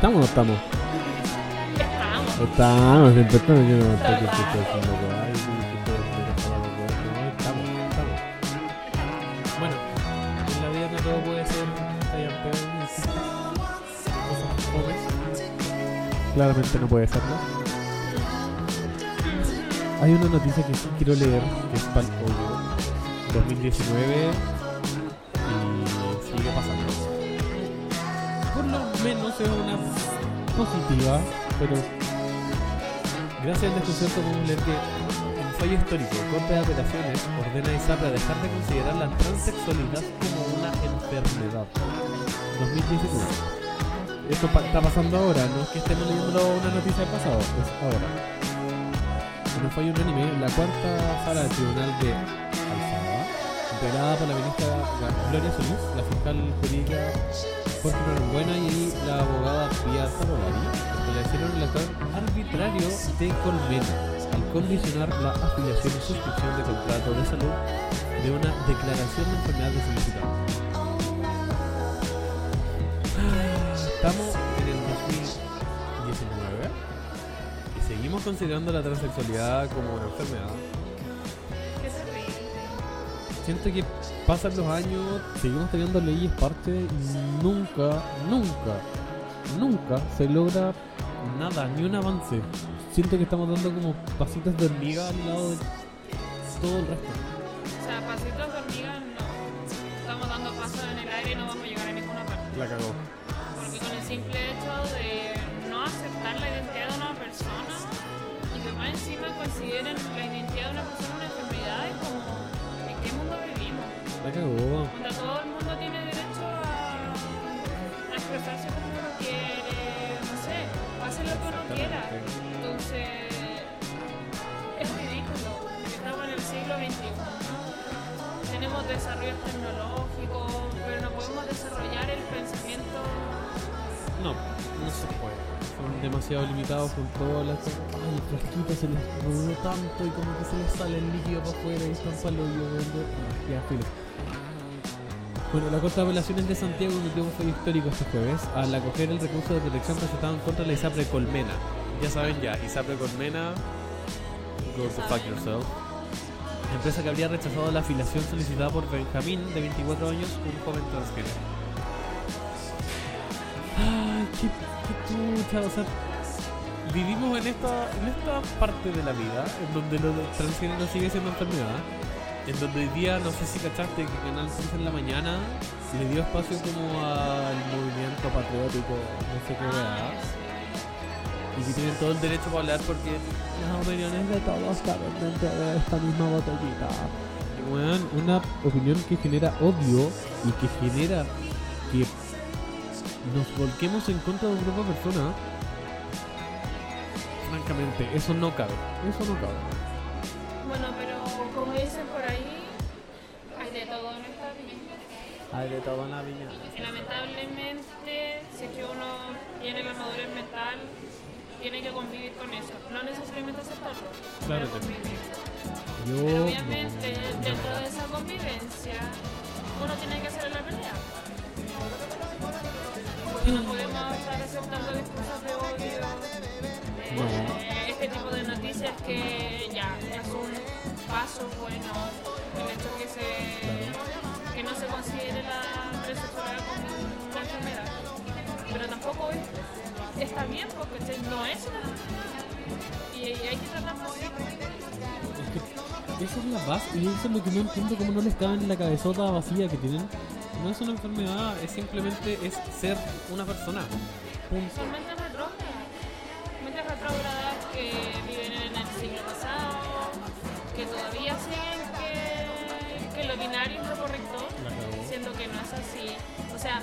¿Estamos o no estamos? Estamos. Estamos, siempre estamos. Yo no estoy haciendo. No, estamos, estamos. Bueno, en la vida no todo puede ser. Claramente no puede serlo. Hay una noticia que sí quiero leer, que es para el hoyo. 2019 y sigue pasando. Por lo menos es una positiva, pero gracias al desconcierto leer que en fallo histórico, Corte de Apelaciones ordena a ISAPRE a dejar de considerar la transexualidad como una enfermedad. 2019. Esto está pasando ahora, no es que estemos leyendo una noticia del pasado, es ahora. En un fallo unánime, la cuarta sala del Tribunal de integrada por la ministra Gloria Solís, la fiscal jurídica Jorge Norambuena y la abogada Pia Zabolari, establecieron el actual arbitrario de Colmena al condicionar la afiliación y suscripción de contrato de salud de una declaración de enfermedad de solicitante. Estamos en el 2019 y seguimos considerando la transexualidad como una enfermedad. Siento que pasan los años, seguimos teniendo leyes parte y nunca, nunca, nunca se logra nada, ni un avance. Siento que estamos dando como pasitos de hormiga al lado de todo el resto. O sea, pasitos de hormiga no. Estamos dando pasos en el aire y no vamos a llegar a ninguna parte. La cagó. Porque con el simple hecho de no aceptar la identidad de una persona y que más encima consideren la La cagó. Donde todo el mundo tiene derecho a, a expresarse como uno quiere, no sé, hacer lo que uno quiera. Entonces, es ridículo. Estamos en el siglo XXI. Tenemos desarrollos tecnológicos, pero no podemos desarrollar el pensamiento. No, no se puede. Son demasiado limitados con todas las cosas. Ay, el frasquito se les rodó tanto y como que se les sale el líquido para afuera y están para el hoyo. Ya, filo. Bueno, la Corte de Apelaciones de Santiago emitió un fallo histórico este jueves al acoger el recurso de protección presentado en contra de la ISAPRE Colmena. Ya saben ya, ISAPRE Colmena, go to fuck yourself. Empresa que habría rechazado la afiliación solicitada por Benjamín, de 24 años, un joven transgénero. Ay, qué, qué o sea, vivimos en esta, en esta parte de la vida en donde lo transgénero sigue siendo enfermedad, en donde hoy día, no sé si cachaste que Canal 6 en la mañana le dio espacio como al movimiento patriótico, no sé qué weá, y que tienen todo el derecho para hablar porque las opiniones de todos caben dentro de esta misma botellita. Y weón, una opinión que genera odio y que genera que nos volquemos en contra de un grupo de personas, francamente, eso no cabe. Eso no cabe. Bueno, pero como dicen por ahí, hay de todo en esta vida. Hay de todo en la viña. Y lamentablemente, si es que uno tiene la madurez mental, tiene que convivir con eso. No necesariamente aceptarlo, Claro pero que sí. convivir. Yo. Pero obviamente, dentro de esa convivencia, uno tiene que hacer la pelea. Porque no podemos estar aceptando discursos de odio, eh, este tipo de noticias que ya es un paso bueno, el hecho que se que no se considere la transexualidad como una enfermedad. Pero tampoco es- está bien porque no es una enfermedad. Y, y hay que tratarlo así. Esa es la base, y eso es lo que no entiendo cómo no les cabe en la cabezota vacía que tienen. No es una enfermedad, es simplemente es ser una persona. Punto. Son mentes retrógradas. Mentes retrógradas sea,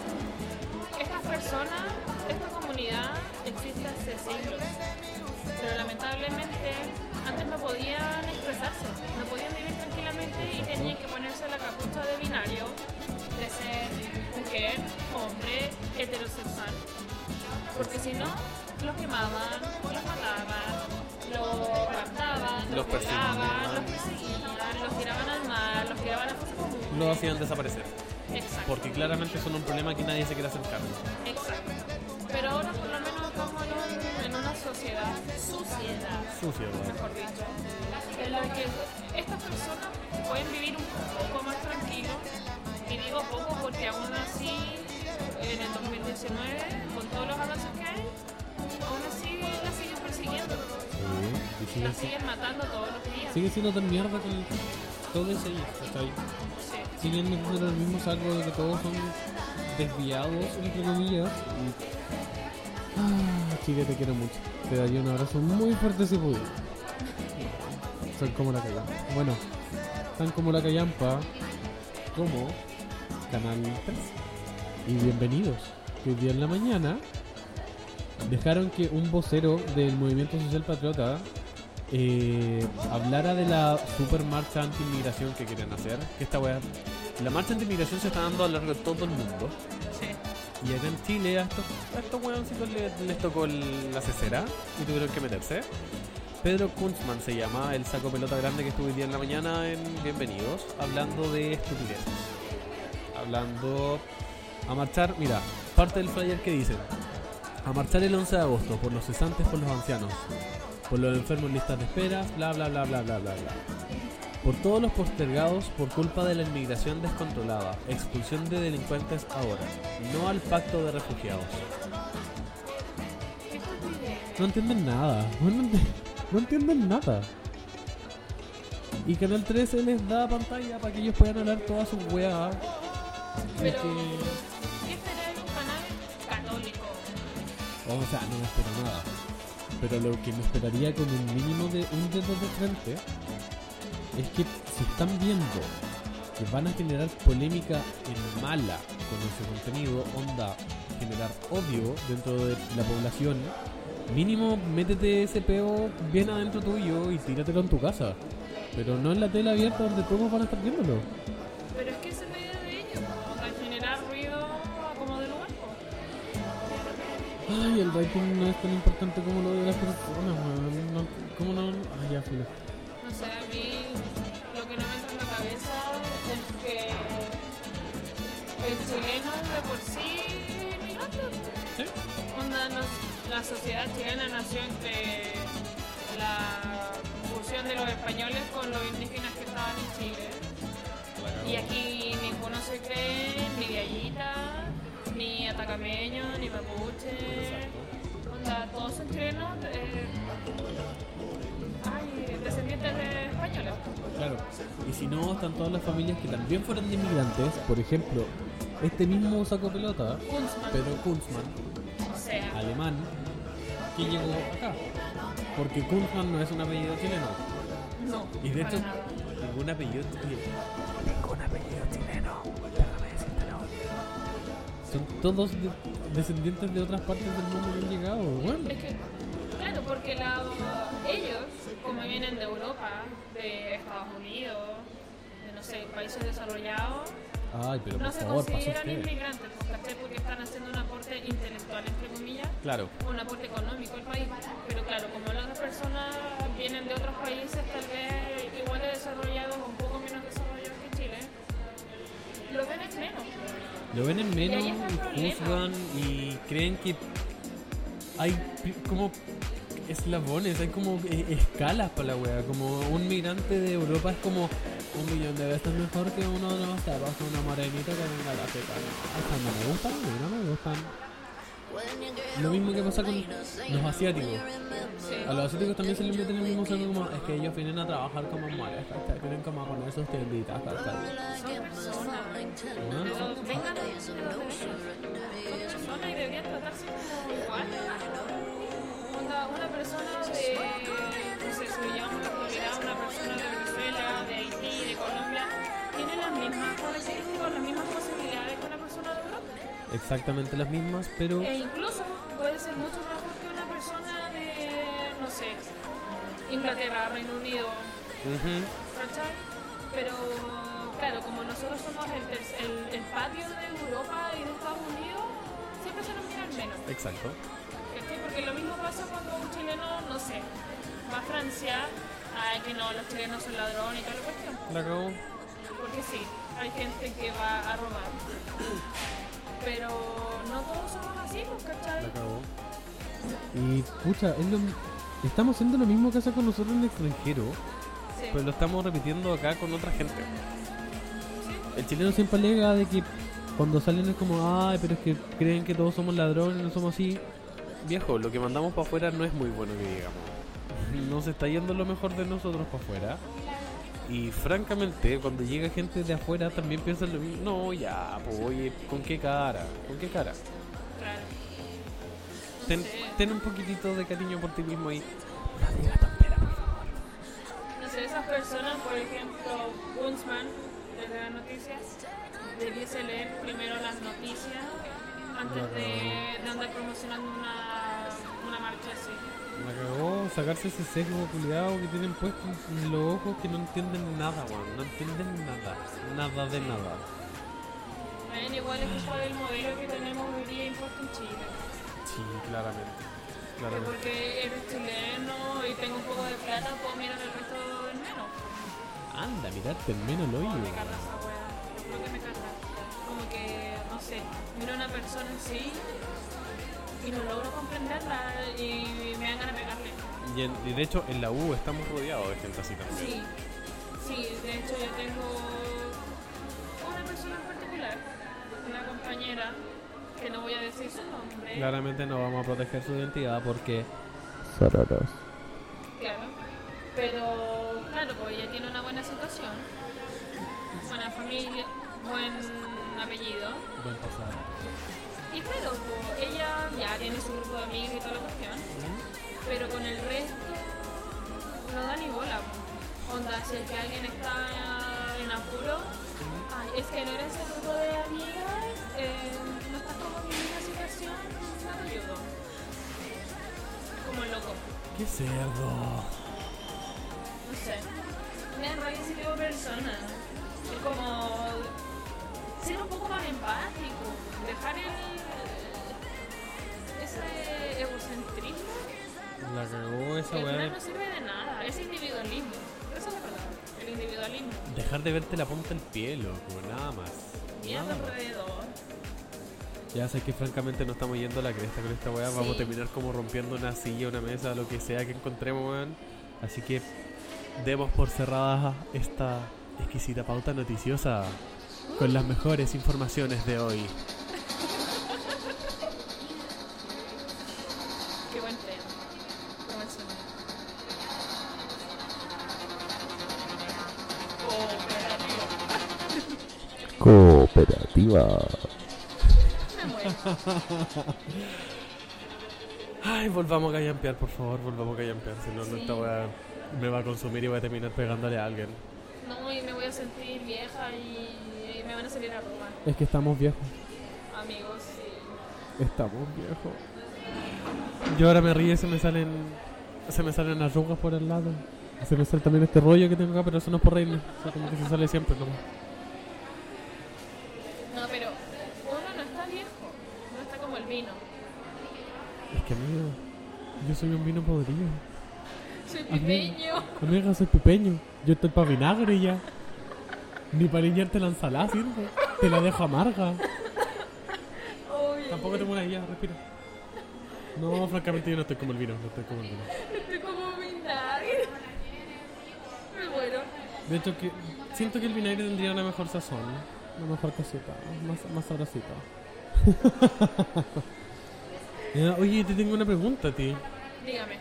estas personas, esta comunidad existe hace siglos, pero lamentablemente antes no podían expresarse, no podían vivir tranquilamente y tenían que ponerse la capucha de binario, de ser mujer, hombre, heterosexual. Porque si no, los quemaban, los mataban, los raptaban, los, violaban, los perseguían, los tiraban al mar, los tiraban a. Lo hacían desaparecer. Exacto. Porque claramente son un problema que nadie se quiere hacer cargo. Exacto. Pero ahora por lo menos estamos en, un- en una sociedad, Sucio, ¿verdad? mejor dicho, en la que estas personas pueden vivir un poco más tranquilo. Y digo poco porque aún así, en el 2019, con todos los avances que hay, aún así la siguen persiguiendo. Sí, La siguen matando todos los días. sigue siendo tan mierda con todo ese ¿cachai? Sí. Siguen metiendo el mismo saco de que todos son desviados, entre comillas. Ah, te quiero mucho. Te daría un abrazo muy fuerte si pudiera. Son como la callampa. Bueno, tan como la callampa como Canal 3. Y bienvenidos. Que hoy día en la mañana dejaron que un vocero del Movimiento Social Patriota eh, hablara de la super marcha anti-inmigración que quieren hacer. Que esta weá. La marcha anti-inmigración se está dando a lo largo de todo el mundo. Sí. Y acá en Chile a estos, a estos weoncitos les, les tocó el- la cesera y tuvieron que meterse. Pedro Kunzman se llama, el saco pelota grande que estuvo hoy día en la mañana en Bienvenidos, hablando de estupideces. Hablando a marchar, mira, parte del flyer que dice, a marchar el 11 de agosto por los cesantes, por los ancianos, por los enfermos en listas de esperas, bla bla bla bla bla bla bla. Por todos los postergados por culpa de la inmigración descontrolada, expulsión de delincuentes ahora, no al pacto de refugiados. No entienden nada. No, ent- no entienden nada. Y Canal 13 les da pantalla para que ellos puedan hablar todas sus weas. Pero, que- ¿qué de un canal católico? O sea, no me espero nada. Pero lo que me esperaría con un mínimo de un dedo de frente es que si están viendo que van a generar polémica en mala con ese contenido, onda, generar odio dentro de la población, mínimo métete ese peo bien adentro tuyo y tíratelo en tu casa. Pero no en la tele abierta donde todos van a estar viéndolo. Ay, el rating no es tan importante como lo de las personas, weón. No, ¿Cómo no? Ay, ya, filo. No sé, a mí lo que no me entra en la cabeza es que el chileno de por sí es inmigrante. ¿Sí? Onda, nos- la sociedad chilena nació entre la fusión de los españoles con los indígenas que estaban en Chile. Y aquí ninguno se cree ni de allita, ni atacameño, ni mapuche. Onda, todos son chilenos, eh, ay, descendientes de españoles. Claro. Y si no, están todas las familias que también fueron de inmigrantes. Por ejemplo, este mismo saco pelota, Kunzman, Pedro Kunzman, o sea, alemán, que llegó acá. Porque Kunzman no es un apellido chileno. no. Y de hecho, ningún apellido oye, Son todos de- descendientes de otras partes del mundo que han llegado. Bueno, Es que, claro, porque la- ellos, como vienen de Europa, de Estados Unidos, de no sé, países desarrollados, ay, pero no por se favor, consideran inmigrantes, porque están haciendo un aporte intelectual, entre comillas, Claro, un aporte económico al país. Pero claro, como las otras personas vienen de otros países, tal vez igual de desarrollados o un poco menos desarrollados que Chile, lo ven en menos. Lo ven en menos está y juzgan y creen que hay como eslabones, hay como eh, escalas para la wea. Como un migrante de Europa es como un millón de veces mejor que uno de los ceros, una morenita que venga de África. No, no me gustan, no me gustan. Lo mismo que pasa con los asiáticos. Sí. A los asiáticos también se les mete en el mismo como es que ellos vienen a trabajar como mujeres, ¿cachai? Vienen como a poner sus tienditas, una persona de, no sé, si le llamamos la actualidad, una persona de Venezuela, de Haití, de Colombia, tiene las mismas, con las mismas posibilidades que una persona de Europa. Exactamente las mismas, pero E incluso puede ser mucho mejor Inglaterra, Reino Unido, ¿cachai? Pero claro, como nosotros somos el, el, el patio de Europa y de Estados Unidos, siempre se nos miran menos. Exacto. ¿cachai? Porque lo mismo pasa cuando un chileno, no sé, va a Francia, ay que no, los chilenos son ladrones y toda la cuestión. Porque sí, hay gente que va a robar. Pero no todos somos así, pues, ¿cachai? La cagó. Y pucha, es lo, estamos haciendo lo mismo que hace con nosotros en el extranjero. Sí. Pero lo estamos repitiendo acá con otra gente. El chileno siempre alega de que cuando salen es como, ay, pero es que creen que todos somos ladrones, no somos así. Viejo, lo que mandamos para afuera no es muy bueno que digamos. No se está yendo lo mejor de nosotros para afuera. Y francamente, cuando llega gente de afuera también piensan lo mismo. No, ya, pues oye, ¿con qué cara? ¿Con qué cara? Claro. Ten, un poquitito de cariño por ti mismo ahí. No sé, esas personas, por ejemplo, Bunzman, desde las noticias, debiese leer primero las noticias antes de, de andar promocionando una, una marcha así. La cagó sacarse ese sesgo culiado que tienen puesto en los ojos que no entienden nada, weón. No entienden nada. Nada de nada. Ven, igual es culpa del modelo que tenemos hoy día impuesto en Chile. Sí, claramente. Que Claramente. porque eres chileno y tengo un poco de plata, puedo mirar el resto en menos. Anda, mirarte en menos hoyo. Como me carga esa wea. Yo creo que me carga. Como que, no sé, miro a una persona así y no logro comprenderla y me dan ganas de pegarle. Y, en- y de hecho, en la U estamos rodeados de gente así también. Sí, sí, de hecho yo tengo una persona en particular, una compañera, que no voy a decir su nombre. Claramente no vamos a proteger su identidad porque. Claro. Pero, claro, pues ella tiene una buena situación, buena familia, buen apellido. Buen pasado. Y claro, pues ella ya tiene su grupo de amigos y toda la cuestión, pero con el resto no da ni bola. Onda, si es que alguien está en apuro, ay, es que no eres ese grupo de amigas, eh, no estás como en una situación, ayudo. Como el loco. ¡Qué cerdo! No sé. Me da rabia ese tipo de personas. Es como ser un poco más empático. Dejar el. ese egocentrismo. La cagó esa weá. no sirve de nada. Es individualismo. Esa es la verdad. El individualismo. Dejar de verte la punta del pie, loco, nada más. Mierda alrededor. Ya sé que francamente no estamos yendo a la cresta con esta weá. Vamos a terminar como rompiendo una silla, una mesa, lo que sea que encontremos, weón. Así que demos por cerrada esta exquisita pauta noticiosa con las mejores informaciones de hoy. Qué buen tren. Qué buen sonido. Cooperativa. Ay, volvamos a gallampear, por favor, volvamos a gallampear. Si no, no, Sí. esta weá me va a consumir y voy a terminar pegándole a alguien. No, y me voy a sentir vieja y, y me van a salir arrugas. Es que estamos viejos. Amigos, sí. Estamos viejos. Yo ahora me río y se me salen. Se me salen arrugas por el lado. Se me sale también este rollo que tengo acá, pero eso no es por reírme. O sea, como que se sale siempre nomás. No, pero uno no está viejo, no está como el vino. Es que amigo, yo soy un vino podrido. Soy pipeño. Amiga, soy pipeño. Yo estoy para vinagre ya. Ni para limpiarte la ensalada sirve. Te la dejo amarga. Tampoco te mueras ya, respira. No, francamente yo no estoy como el vino, no estoy como el vino. Estoy como vinagre. Me muero. De hecho, que siento que el vinagre tendría una mejor sazón, una mejor cosita, más, más sabrosita. Oye, te tengo una pregunta a ti. Dígame,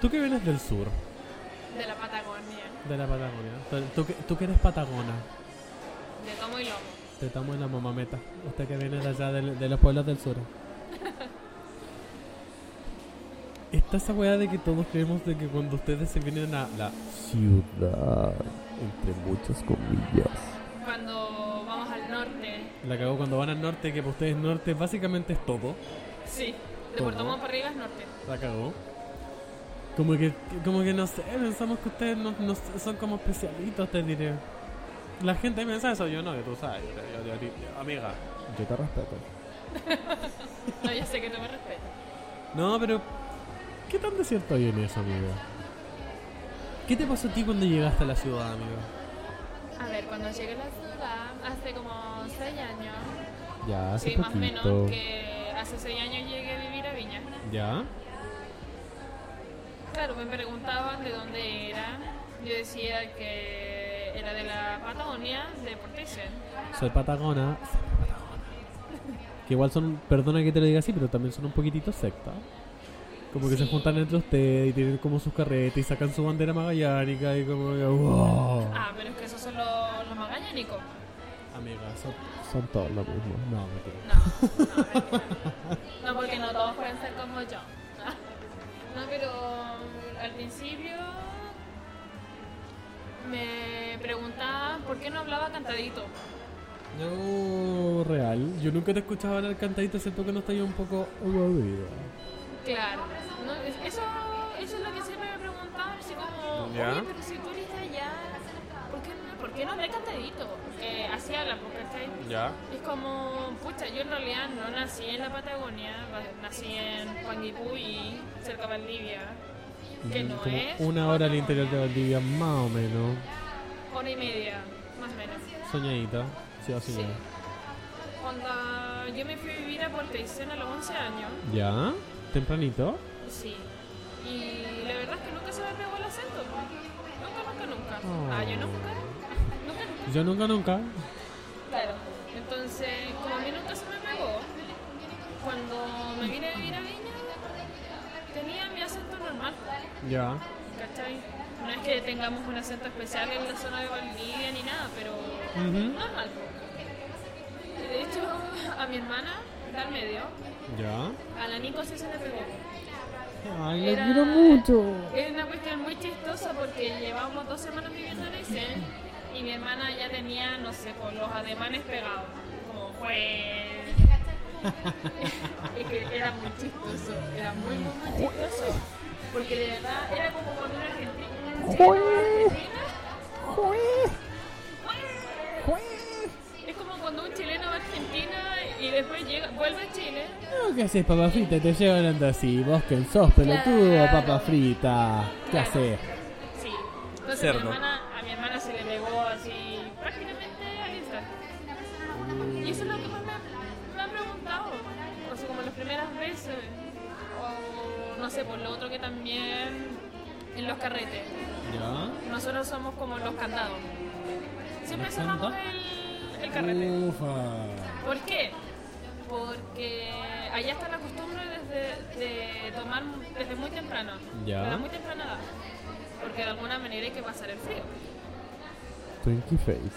Tú que vienes del sur, de la Patagonia, de la Patagonia, tú- que- tú que eres patagona, de tomo y lomo. te tomo en la mamameta, usted que viene de allá del- de, los pueblos del sur. Está esa weá de que todos creemos de que cuando ustedes se vienen a la Ciudad. Entre muchas comillas. Cuando vamos al norte, La cagó cuando van al norte, que para ustedes norte básicamente es todo. sí, de ¿Cómo? Puerto Montt para arriba es norte. La cagó. Como que, como que no sé, pensamos que ustedes no, no son como especialitos, te diré. La gente piensa eso, yo no, que tú sabes. yo- yo- yo- yo- amiga. Yo te respeto. No, ya sé que no me respeto. No, pero. ¿Qué tan de cierto hay en eso, amigo? ¿Qué te pasó a ti cuando llegaste a la ciudad, amigo? A ver, cuando llegué a la ciudad, hace como 6 años, Ya, hace sí, más o menos, poquito. que hace 6 años llegué a vivir a Viña. Ya. Claro, me preguntaban de dónde era. Yo decía que era de la Patagonia, de Portesen. Soy patagona. Soy patagona. Que igual son, perdona que te lo diga así, pero también son un poquitito secta. Como que se juntan entre ustedes y tienen como sus carretes y sacan su bandera magallánica y como que wow. Ah, pero es que esos son los, los magallánicos. Amiga, son, son todos lo mismo. No, mentira. No, no, mentira. no, porque no todos pueden ser como yo. No, pero al principio me preguntaban por qué no hablaba cantadito. No, real. Yo nunca te escuchaba hablar cantadito, excepto que no estaba un poco aburrido. Claro, no, es- eso, eso es lo que siempre me preguntaban, así como, Ya. oye, pero si tú eres de allá, ¿por qué no, por qué no hablas cantadito? Así hablan. Ya. Es como, pucha, yo en realidad no nací en la Patagonia, nací en Panguipulli, cerca de Valdivia, que no Como es una hora al interior de Valdivia, más o menos. hora y media, más o menos. Soñadita. Sí, o Sí. Cuando yo me fui a vivir a Puerto Aysén a los 11 años, ¿Ya? ¿Tempranito? sí, y la verdad es que nunca se me pegó el acento, nunca, nunca, nunca. Oh. Ah, yo nunca, nunca, nunca. Yo nunca, nunca. Claro, entonces, como a mí nunca se me pegó, cuando me vine a vivir a Viña, tenía mi acento normal, Ya. ¿cachai? No es que tengamos un acento especial en la zona de Valdivia ni nada, pero normal. De hecho, a mi hermana, la al medio, Ya. a la Nico sí se le pegó. Ay, Era- quiero mucho. Es una cuestión muy chistosa porque llevábamos dos semanas viviendo en Aysén y mi hermana ya tenía, no sé, con los ademanes pegados. Como fue. es que era muy chistoso, era muy, muy, muy chistoso. Porque de verdad era como cuando una argentina. un chileno va a Argentina. Es como cuando un chileno va a Argentina y después llega, vuelve a Chile. No, ¿qué haces, papa frita? Te llevo hablando así. Vos que sos pelotudo, Claro. papa frita. ¿Qué Claro. haces? Sí. Entonces Cerdo. mi hermana, sé, por lo otro que también en los carretes. ¿Ya? Nosotros somos como los candados. Siempre ¿Los cerramos el, el carrete. Ufa. ¿Por qué? Porque allá está la costumbre desde, de tomar desde muy temprano. Ya. Desde muy temprana edad. Porque de alguna manera hay que pasar el frío. Twinkie face.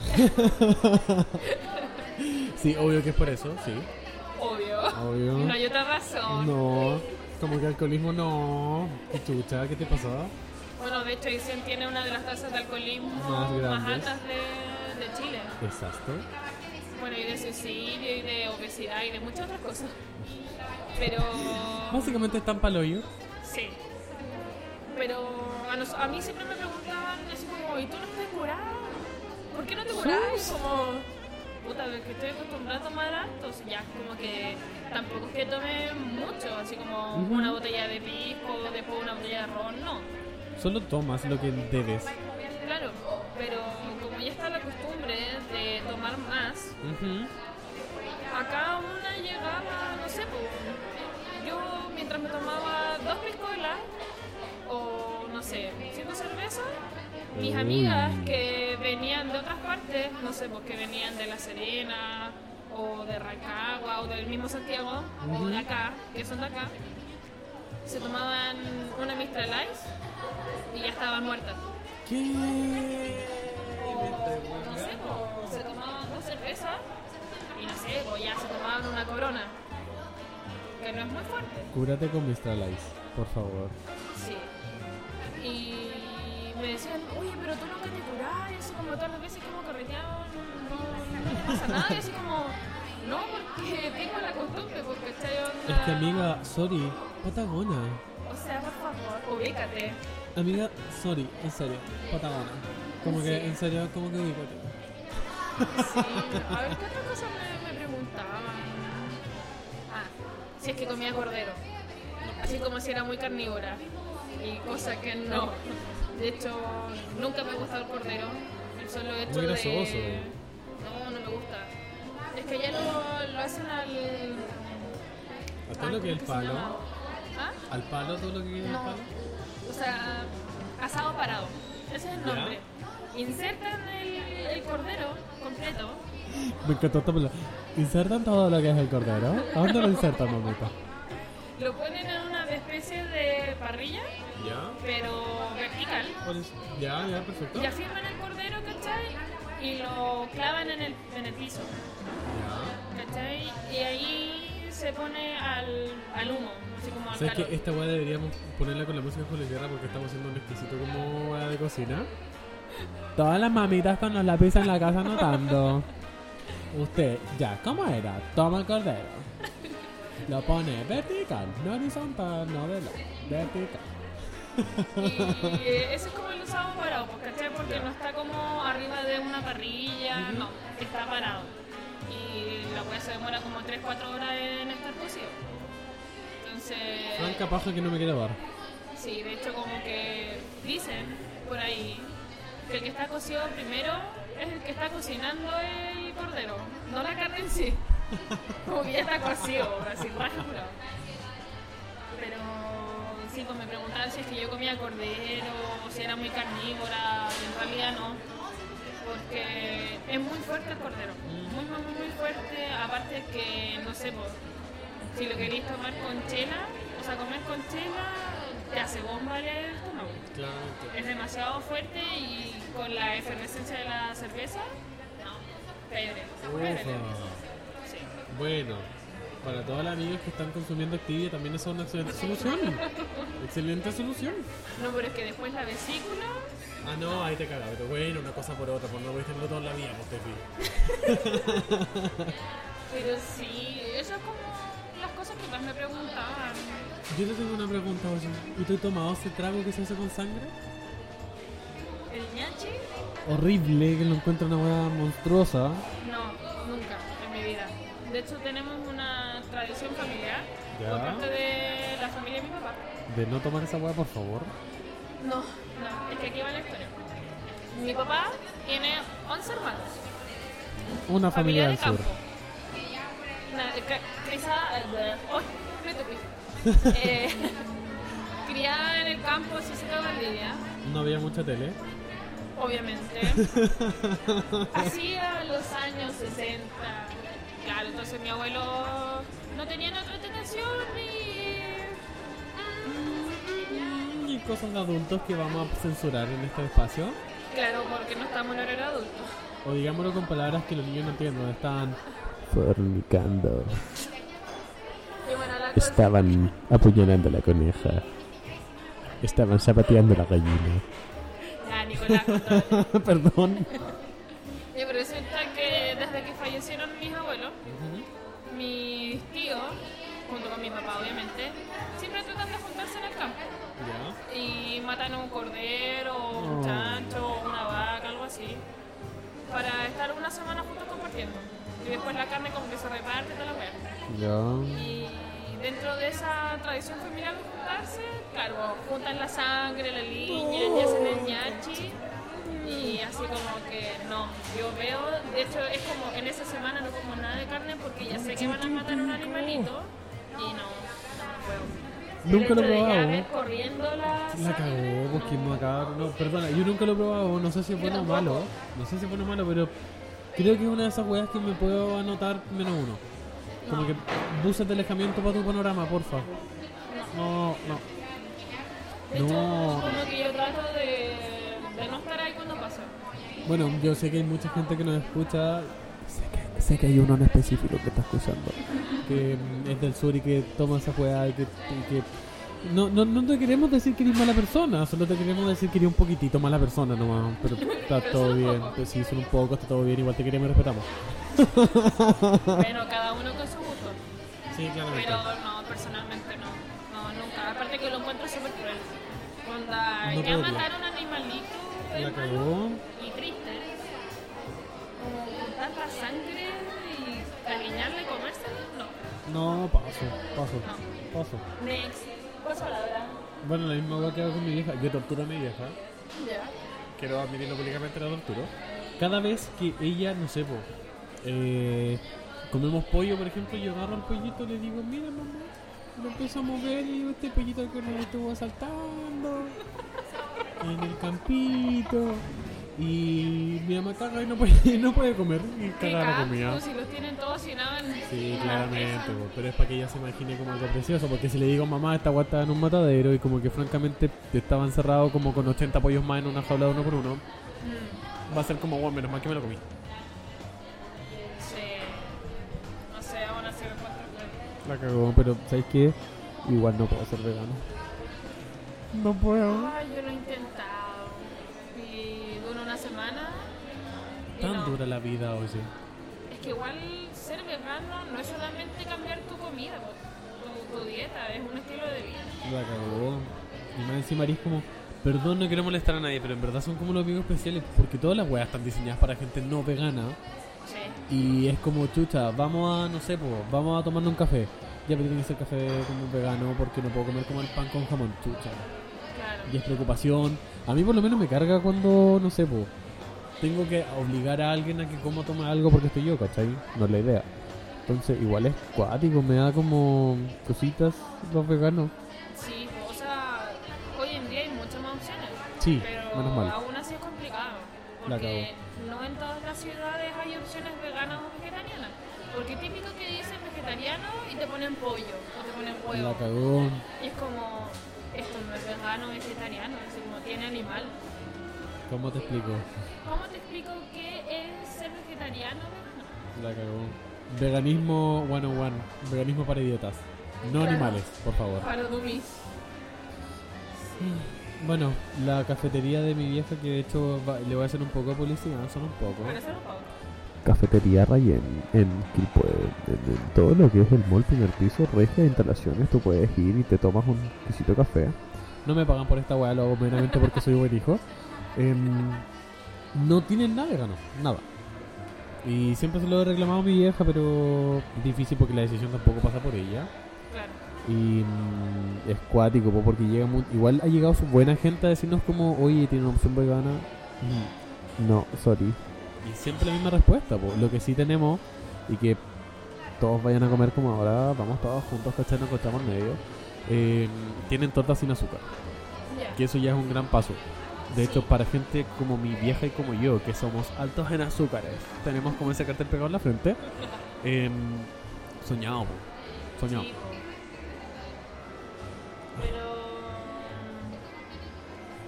sí, obvio que es por eso, sí. Obvio. Obvio. No hay otra razón. No, como que alcoholismo no. ¿Qué chucha? ¿Qué te pasó? Bueno, de hecho, Aysén tiene una de las tasas de alcoholismo Más altas de, de Chile. Exacto. Bueno, y de suicidio, y de obesidad, y de muchas otras cosas. Pero. Básicamente están pa'l hoyo. Sí. Pero a, nos- a mí siempre me preguntaban, así como, ¿y tú no estás curada? ¿Por qué no te curás? Como, puta, es que estoy acostumbrada a tomar hartos. Ya, como que tampoco es que tome mucho, así como una botella de pisco, después una botella de ron, no. Solo tomas lo que debes. Claro, pero como ya está la costumbre de tomar más, Ujú. acá una llegaba, no sé, pues, yo mientras me tomaba dos piscolas o no sé, cinco cervezas, mis amigas que venían de otras partes, no sé, pues que venían de La Serena o de Rancagua o del mismo Santiago o de acá, que son de acá, se tomaban una Mistral Ice y ya estaban muertas. ¿Qué? O, no sé, pues, se tomaban dos cervezas y no sé, pues ya se tomaban una corona. Que no es muy fuerte. Cúrate con Mistral Ice, por favor. Sí. Y me decían, oye, pero tú nunca te curás, así como todas las veces hemos carreteado, no, no, pasa nada, y así como, no, porque tengo la costumbre, porque estoy onda... Es que amiga, sorry, Patagona. O sea, por favor, ubícate. Amiga, sorry, en serio, Patagona. Como que, en serio, como que ubícate. Sí. A ver, ¿qué otra cosa me, me preguntaban? Ah, si es que comía cordero. Así como si era muy carnívora. Y cosa que no. De hecho, nunca me ha gustado el cordero. El solo hecho Muy de... No, no me gusta. Es que ya lo, lo hacen al... A todo lo que es el ¿cómo se palo. ¿Ah? Al palo, todo lo que es el No. palo. O sea, asado parado. Ese es el Ya. nombre. Insertan el, el cordero completo. Me encantó esta palabra. ¿Insertan todo lo que es el cordero? ¿A dónde lo insertan, mamita? Lo ponen en una especie de parrilla, Ya. pero vertical. Ya, ya, perfecto. Y afirman el cordero, ¿cachai? Y lo clavan en el, en el piso. ¿cachai? Y ahí se pone al, al humo, así como al ¿Sabes calor. que esta weá deberíamos ponerla con la música de Julio Guerra porque estamos haciendo un exquisito como weá de cocina? Todas las mamitas con los lápices en la casa anotando. Usted, ya, ¿cómo era? Toma el cordero. Lo pone vertical, no horizontal, no de lado, vertical. Y eh, ese es como el usado parado, ¿cachai? Porque no está como arriba de una parrilla, no, está parado. Y la weá se demora como 3-4 horas en estar cocido. Entonces, Franca paja que no me quiere dar. sí, de hecho como que dicen por ahí que el que está cocido primero es el que está cocinando el cordero, no la carne en sí. Como que ya está cocido, así rápido. Pero sí, pues me preguntaban si es que yo comía cordero, o si era muy carnívora, y en realidad no. Porque es muy fuerte el cordero, muy, muy, muy, muy fuerte. Aparte que, no sé, pues, si lo queréis tomar con chela, o sea, comer con chela, te hace bomba el estómago. Claramente. Es demasiado fuerte y con la efervescencia de la cerveza, no. Sí. Bueno, para todas las amigas que están consumiendo Activia también es una excelente solución. excelente solución. No, pero es que después la vesícula, Ah, no, ahí te cagas. Pero bueno, una cosa por otra, por no vestirlo toda la vida, pues te pero sí, eso es como las cosas que más me preguntaban. Yo te tengo una pregunta, oye. ¿Y tú has tomado ese trago que se hace con sangre? ¿El ñachi? Horrible, que lo encuentro una hueá monstruosa. No, nunca en mi vida. De hecho, tenemos una tradición familiar Ya. por parte de. De no tomar esa hueá, por favor. No, no, es que aquí va la historia. Mi papá tiene 11 hermanos. Una familia del de sur. criada, eh, topé. Eh, criada en el campo, Cícero de Valdivia, No había mucha tele. obviamente. Hacía los años 60. Claro, entonces mi abuelo no tenía otra entretención y. Y cosas de adultos que vamos a censurar en este espacio. Claro, porque no estamos en horario adulto. O digámoslo con palabras que los niños no entienden. Están. Fornicando. Bueno. Estaban apuñalando a la coneja. Estaban zapateando la gallina. Ya, Nicolás, contrólate. Perdón. Pero resulta Y dentro de esa tradición familiar de juntarse, claro, juntan la sangre, la línea, y hacen el ñachi. Y así como que no, yo veo, de hecho es como en esa semana no como nada de carne porque ya sé que van a matar un animalito y no, no puedo. Nunca lo he probado. corriendo la La cagó, pues que macabro. No, perdona, yo nunca lo he probado. No sé si es bueno o malo. No sé si es bueno o malo, pero creo que es una de esas weas que me puedo anotar menos uno. Como que buses de alejamiento para tu panorama, porfa. No, no. De hecho, No. como que yo trato de, de no estar ahí cuando pasa. Bueno, yo sé que hay mucha gente que nos escucha Sé que, sé que hay uno en específico que está escuchando. que mm, es del sur y que toma esa weá y que, y que- no, no, no te queremos decir que eres mala persona, solo te queremos decir que eres un poquitito mala persona nomás, pero está Pero todo bien, poco. pues sí, solo un poco, está todo bien, igual te queremos y respetamos. Bueno, cada uno con su gusto. Sí, claramente. Pero no, personalmente no. No, nunca. Aparte que lo encuentro súper cruel. Cuando No ya mataron animalito La es cagó. malo y triste. Como juntar la sangre y cariñarla y comérsela, no. No, paso, paso, No. paso. Next. Paso palabra. Bueno, la misma weá que hago con mi vieja, yo torturo a mi vieja, Ya. quiero admitirlo públicamente, la torturo. cada vez que ella, no sé, eh, comemos pollo, por ejemplo, yo agarro al pollito y le digo, mira mamá, lo empiezo a mover y digo, este pollito que nos estuvo saltando en el campito. Y mi mamá caga y no puede, no puede comer y caga la comida. Si los tienen todos llenados en Sí, en la claramente, po, pero es para que ella se imagine como algo precioso, porque si le digo mamá, esta guata está en un matadero y como que francamente estaba encerrado como con 80 pollos más en una jaula de uno por uno, Mm, va a ser como, bueno, menos mal que me lo comí. La cagó, pero ¿sabes qué? Igual no puedo ser vegano. No puedo. Ay, yo lo he intentado. Y dura una semana. y Tan no. dura la vida, oye. Es que igual ser vegano no es solamente cambiar tu comida, tu dieta, es un estilo de vida. La cagó. Y más encima eres como, perdón, no quiero molestar a nadie, pero en verdad son como los amigos especiales, porque todas las weas están diseñadas para gente no vegana. Y es como, chucha, vamos a, no sé, po, vamos a tomarnos un café. Ya, pero tiene que ser café como vegano porque no puedo comer como el pan con jamón, chucha. Claro. Y es preocupación. A mí por lo menos me carga cuando, no sé, po, tengo que obligar a alguien a que coma o tome algo porque estoy yo, ¿cachai? No es la idea. Entonces, igual es cuático, me da como cositas los veganos. Sí, o sea, hoy en día hay muchas más opciones. Sí, pero menos mal. aún así es complicado. Porque no en todas las ciudades hay opciones veganas o vegetarianas. Porque típico que dicen vegetariano y te ponen pollo o te ponen huevo. La cagó. Y es como, esto no es vegano o vegetariano, es como tiene animal. ¿Cómo te explico? ¿Cómo te explico qué es ser vegetariano o vegano? La cagó. Veganismo 101. Veganismo para idiotas. No Claro. animales, por favor. Para dummies. Bueno, la cafetería de mi vieja, que de hecho va- le voy a hacer un poco de publicidad, solo un poco. Cafetería Rayen en Quilpue, en, en todo lo que es el mall primer piso, regia de instalaciones, tú puedes ir y te tomas un quesito de café. No me pagan por esta weá, lo hago meramente porque soy buen hijo. Em, no tienen nada vegano, nada. Y siempre se lo he reclamado a mi vieja, pero difícil porque la decisión tampoco pasa por ella. Y mm, es cuático, po, porque llega mu- igual ha llegado su buena gente a decirnos como, oye, tiene una opción vegana. Mm, No, sorry. Y siempre la misma respuesta, po. lo que sí tenemos, y que todos vayan a comer como ahora, vamos todos juntos, ¿cachai? Nos encontramos en medio. eh, tienen tortas sin azúcar, que eso ya es un gran paso. De hecho, para gente como mi vieja y como yo, que somos altos en azúcares, tenemos como ese cartel pegado en la frente. em, soñado, po. soñado. Sí. Pero.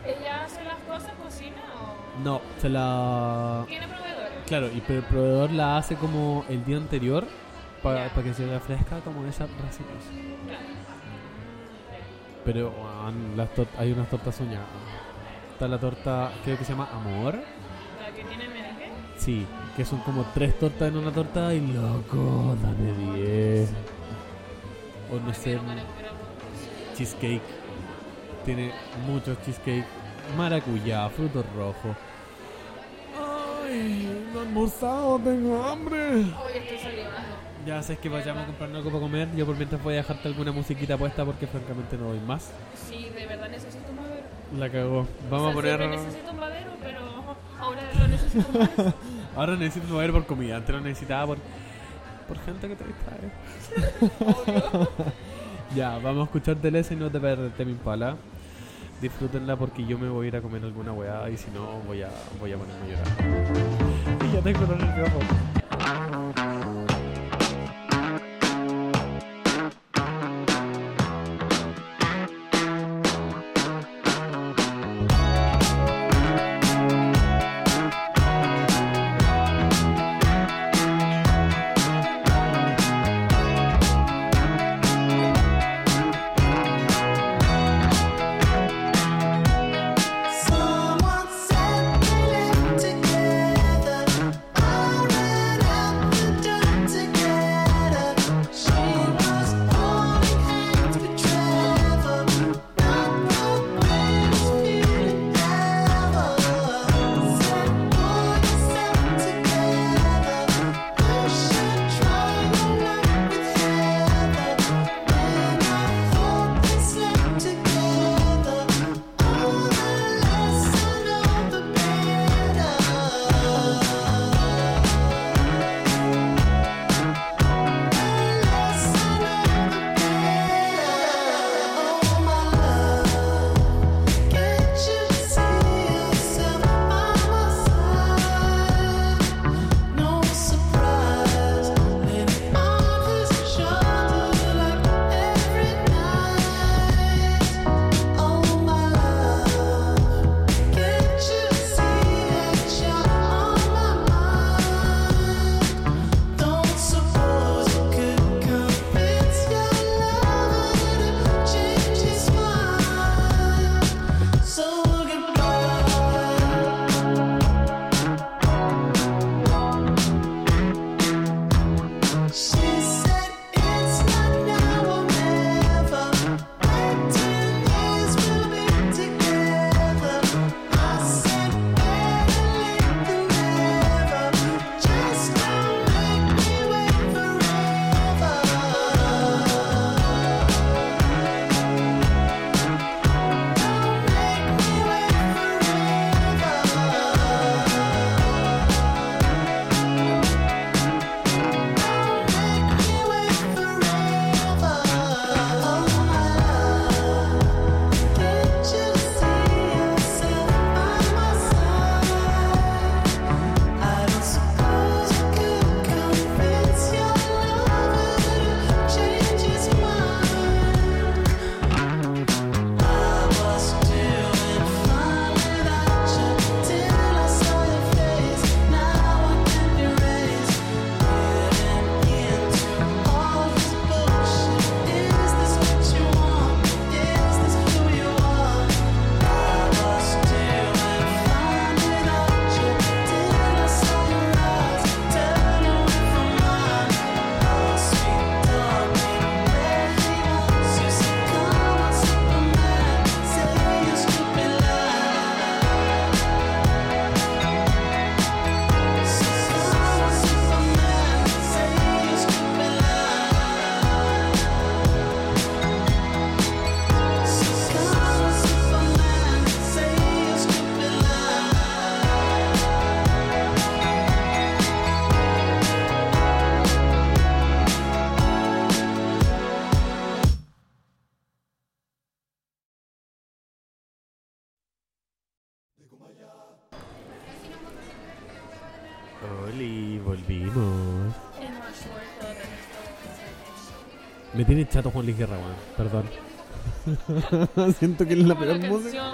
¿Ella hace las cosas, cocina o.? No, se la. ¿Tiene proveedores? Claro, y pero el proveedor la hace como el día anterior para Ya. que se vea fresca como esa recién. Claro. Pero las hay unas tortas soñadas. Está la torta, creo que se llama Amor. La que tiene merengue. Sí, que son como tres tortas en una torta y loco, dame 10. O no sé, cheesecake. Tiene muchos cheesecake. Maracuyá, frutos rojos. Ay, no he almorzado, tengo hambre. Hoy estoy salivando. Ya sabes que vayamos a comprar algo para comer. Yo por mientras voy a dejarte alguna musiquita puesta porque francamente no doy más. Sí, de verdad necesito un madero. La cagó. Vamos O a sea, poner. siempre necesito un madero, pero ahora lo necesito más. Ahora necesito mover por comida. Antes lo necesitaba por. por gente que te distrae. ya, vamos a escuchar Deleuze y no te perderte mi pala. Disfrútenla porque yo me voy a ir a comer alguna weá y si no voy a, voy a ponerme a llorar. Y ya tengo los nervios. Me tiene chato Juan Luis Guerra, weón. Perdón. Siento que es la peor la música. canción...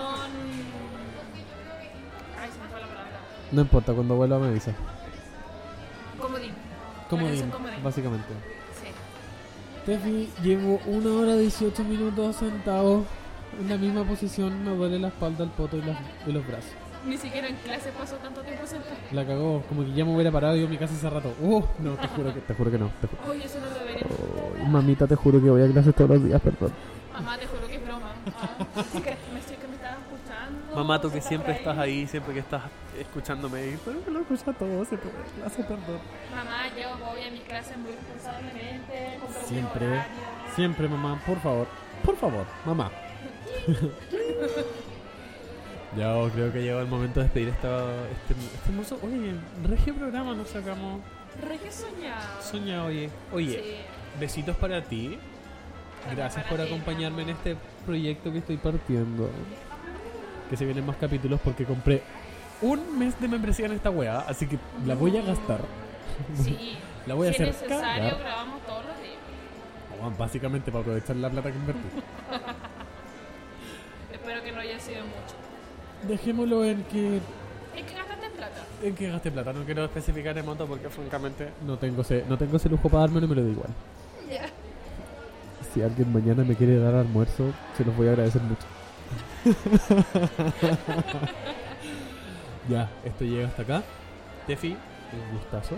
Ay, se me fue la palabra. No importa, cuando vuelva me avisa. Comodín. Comodín, básicamente. Sí. Tefi, llevo una hora 18 minutos sentado en la misma posición. Me duele la espalda, el poto y, las- y los brazos. Ni siquiera en clase pasó tanto tiempo sentado. La cagó, como que ya me hubiera parado yo en mi casa hace rato. Uh, no, te juro que. Te juro que no. Te ju- Oye, eso no debería. Mamita, te juro que voy a clases todos los días, perdón. Mamá, te juro que es broma. Ah, sí que me estoy que me estaba escuchando. Mamá, tú que siempre estás ahí, siempre que estás escuchándome, y, pero que lo escucha todo, siempre voy a clase, perdón. Mamá, yo voy a mis clases muy responsablemente. Siempre, siempre, mamá, por favor. Por favor, mamá. Ya creo que llegó el momento de despedir esta, este, este hermoso. Oye, regio programa nos sacamos. Regio soñado. Soña, oye. Oye, Sí. Besitos para ti. Gracias por acompañarme en este proyecto que estoy partiendo. Que se vienen más capítulos porque compré un mes de membresía en esta weá, así que la voy a gastar. Sí. La voy a si hacer es necesario, cagar. grabamos todos los días. Bueno, Básicamente para aprovechar la plata que invertí. Espero que no haya sido mucho. Dejémoslo en que Es que gastaste plata. ¿En qué gasté plata? No quiero especificar el monto porque francamente no tengo ese, no tengo ese lujo para dármelo y me lo da igual. Si alguien mañana me quiere dar almuerzo, se los voy a agradecer mucho. ya, esto llega hasta acá. Tefi, un gustazo,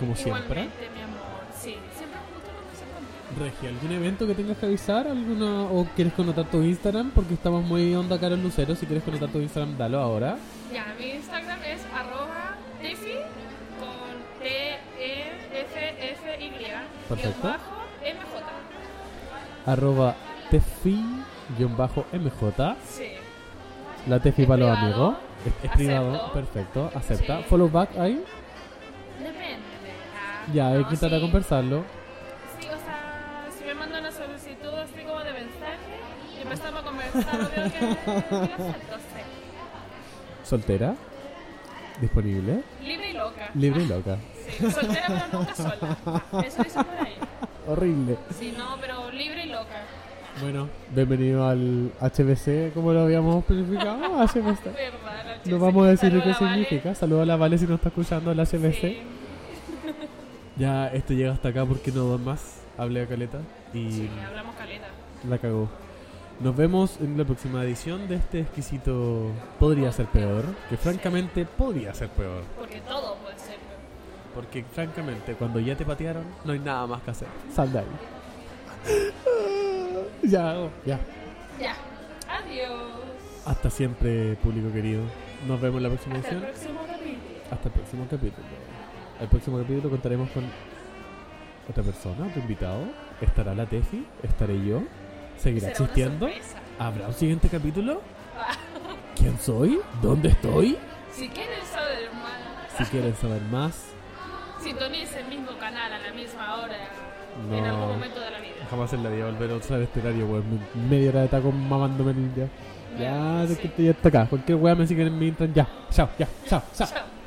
como siempre. Igualmente, mi amor. Sí, siempre me gusta conversar contigo. Regi, ¿algún evento que tengas que avisar? ¿Alguna, ¿O quieres connotar tu Instagram? Porque estamos muy onda cara en Lucero. Si quieres connotar tu Instagram, dalo ahora. Ya, mi Instagram es arroba tefi con T-E-F-F-Y Perfecto. Arroba tefi-mj. Sí. La tefi ¿Es para los privado? amigos. Es, es privado, perfecto. Acepta. Sí. Follow back ahí. Depende. Ah, Ya, hay no, que tratar de sí. conversarlo. Sí, o sea, si me mandan una solicitud así como de mensaje y empezamos a conversar, que, que acepto, sí. Soltera. Disponible. Libre y loca. Libre y loca. Sí, soltera pero nunca sola. Eso dice por ahí. Horrible. Sí, no, pero libre y loca. Bueno, bienvenido al HBC, como lo habíamos planificado. HBC. Verdad, No vamos a decir qué Vale. significa. Saludos a la Vale si nos está escuchando el HBC. Sí, Ya, esto llega hasta acá porque no doy más. Hablé a Caleta y sí, hablamos caleta. la cagó. Nos vemos en la próxima edición de este exquisito Podría ser peor. Que francamente podría ser peor. Porque todo puede ser. Porque francamente, cuando ya te patearon, no hay nada más que hacer. Sal de ahí. ya, ya. Ya. Adiós. Hasta siempre, público querido. Nos vemos en la próxima Hasta el edición. próximo capítulo. Hasta el próximo capítulo. El próximo capítulo contaremos con otra persona, otro invitado. Estará la Tefi, estaré yo. Seguirá existiendo. ¿Habrá un siguiente capítulo? ¿Quién soy? ¿Dónde estoy? Si quieren saber más, Si quieren saber más, sintonice el mismo canal a la misma hora en algún momento de la vida. jamás en la vida volver a usar este horario, weón. Media hora de taco mamándome el ya. Ya, Sí. estoy hasta acá. Cualquier weá me siguen en mi Instagram. Ya, chao, ya, chao, chao. Chao.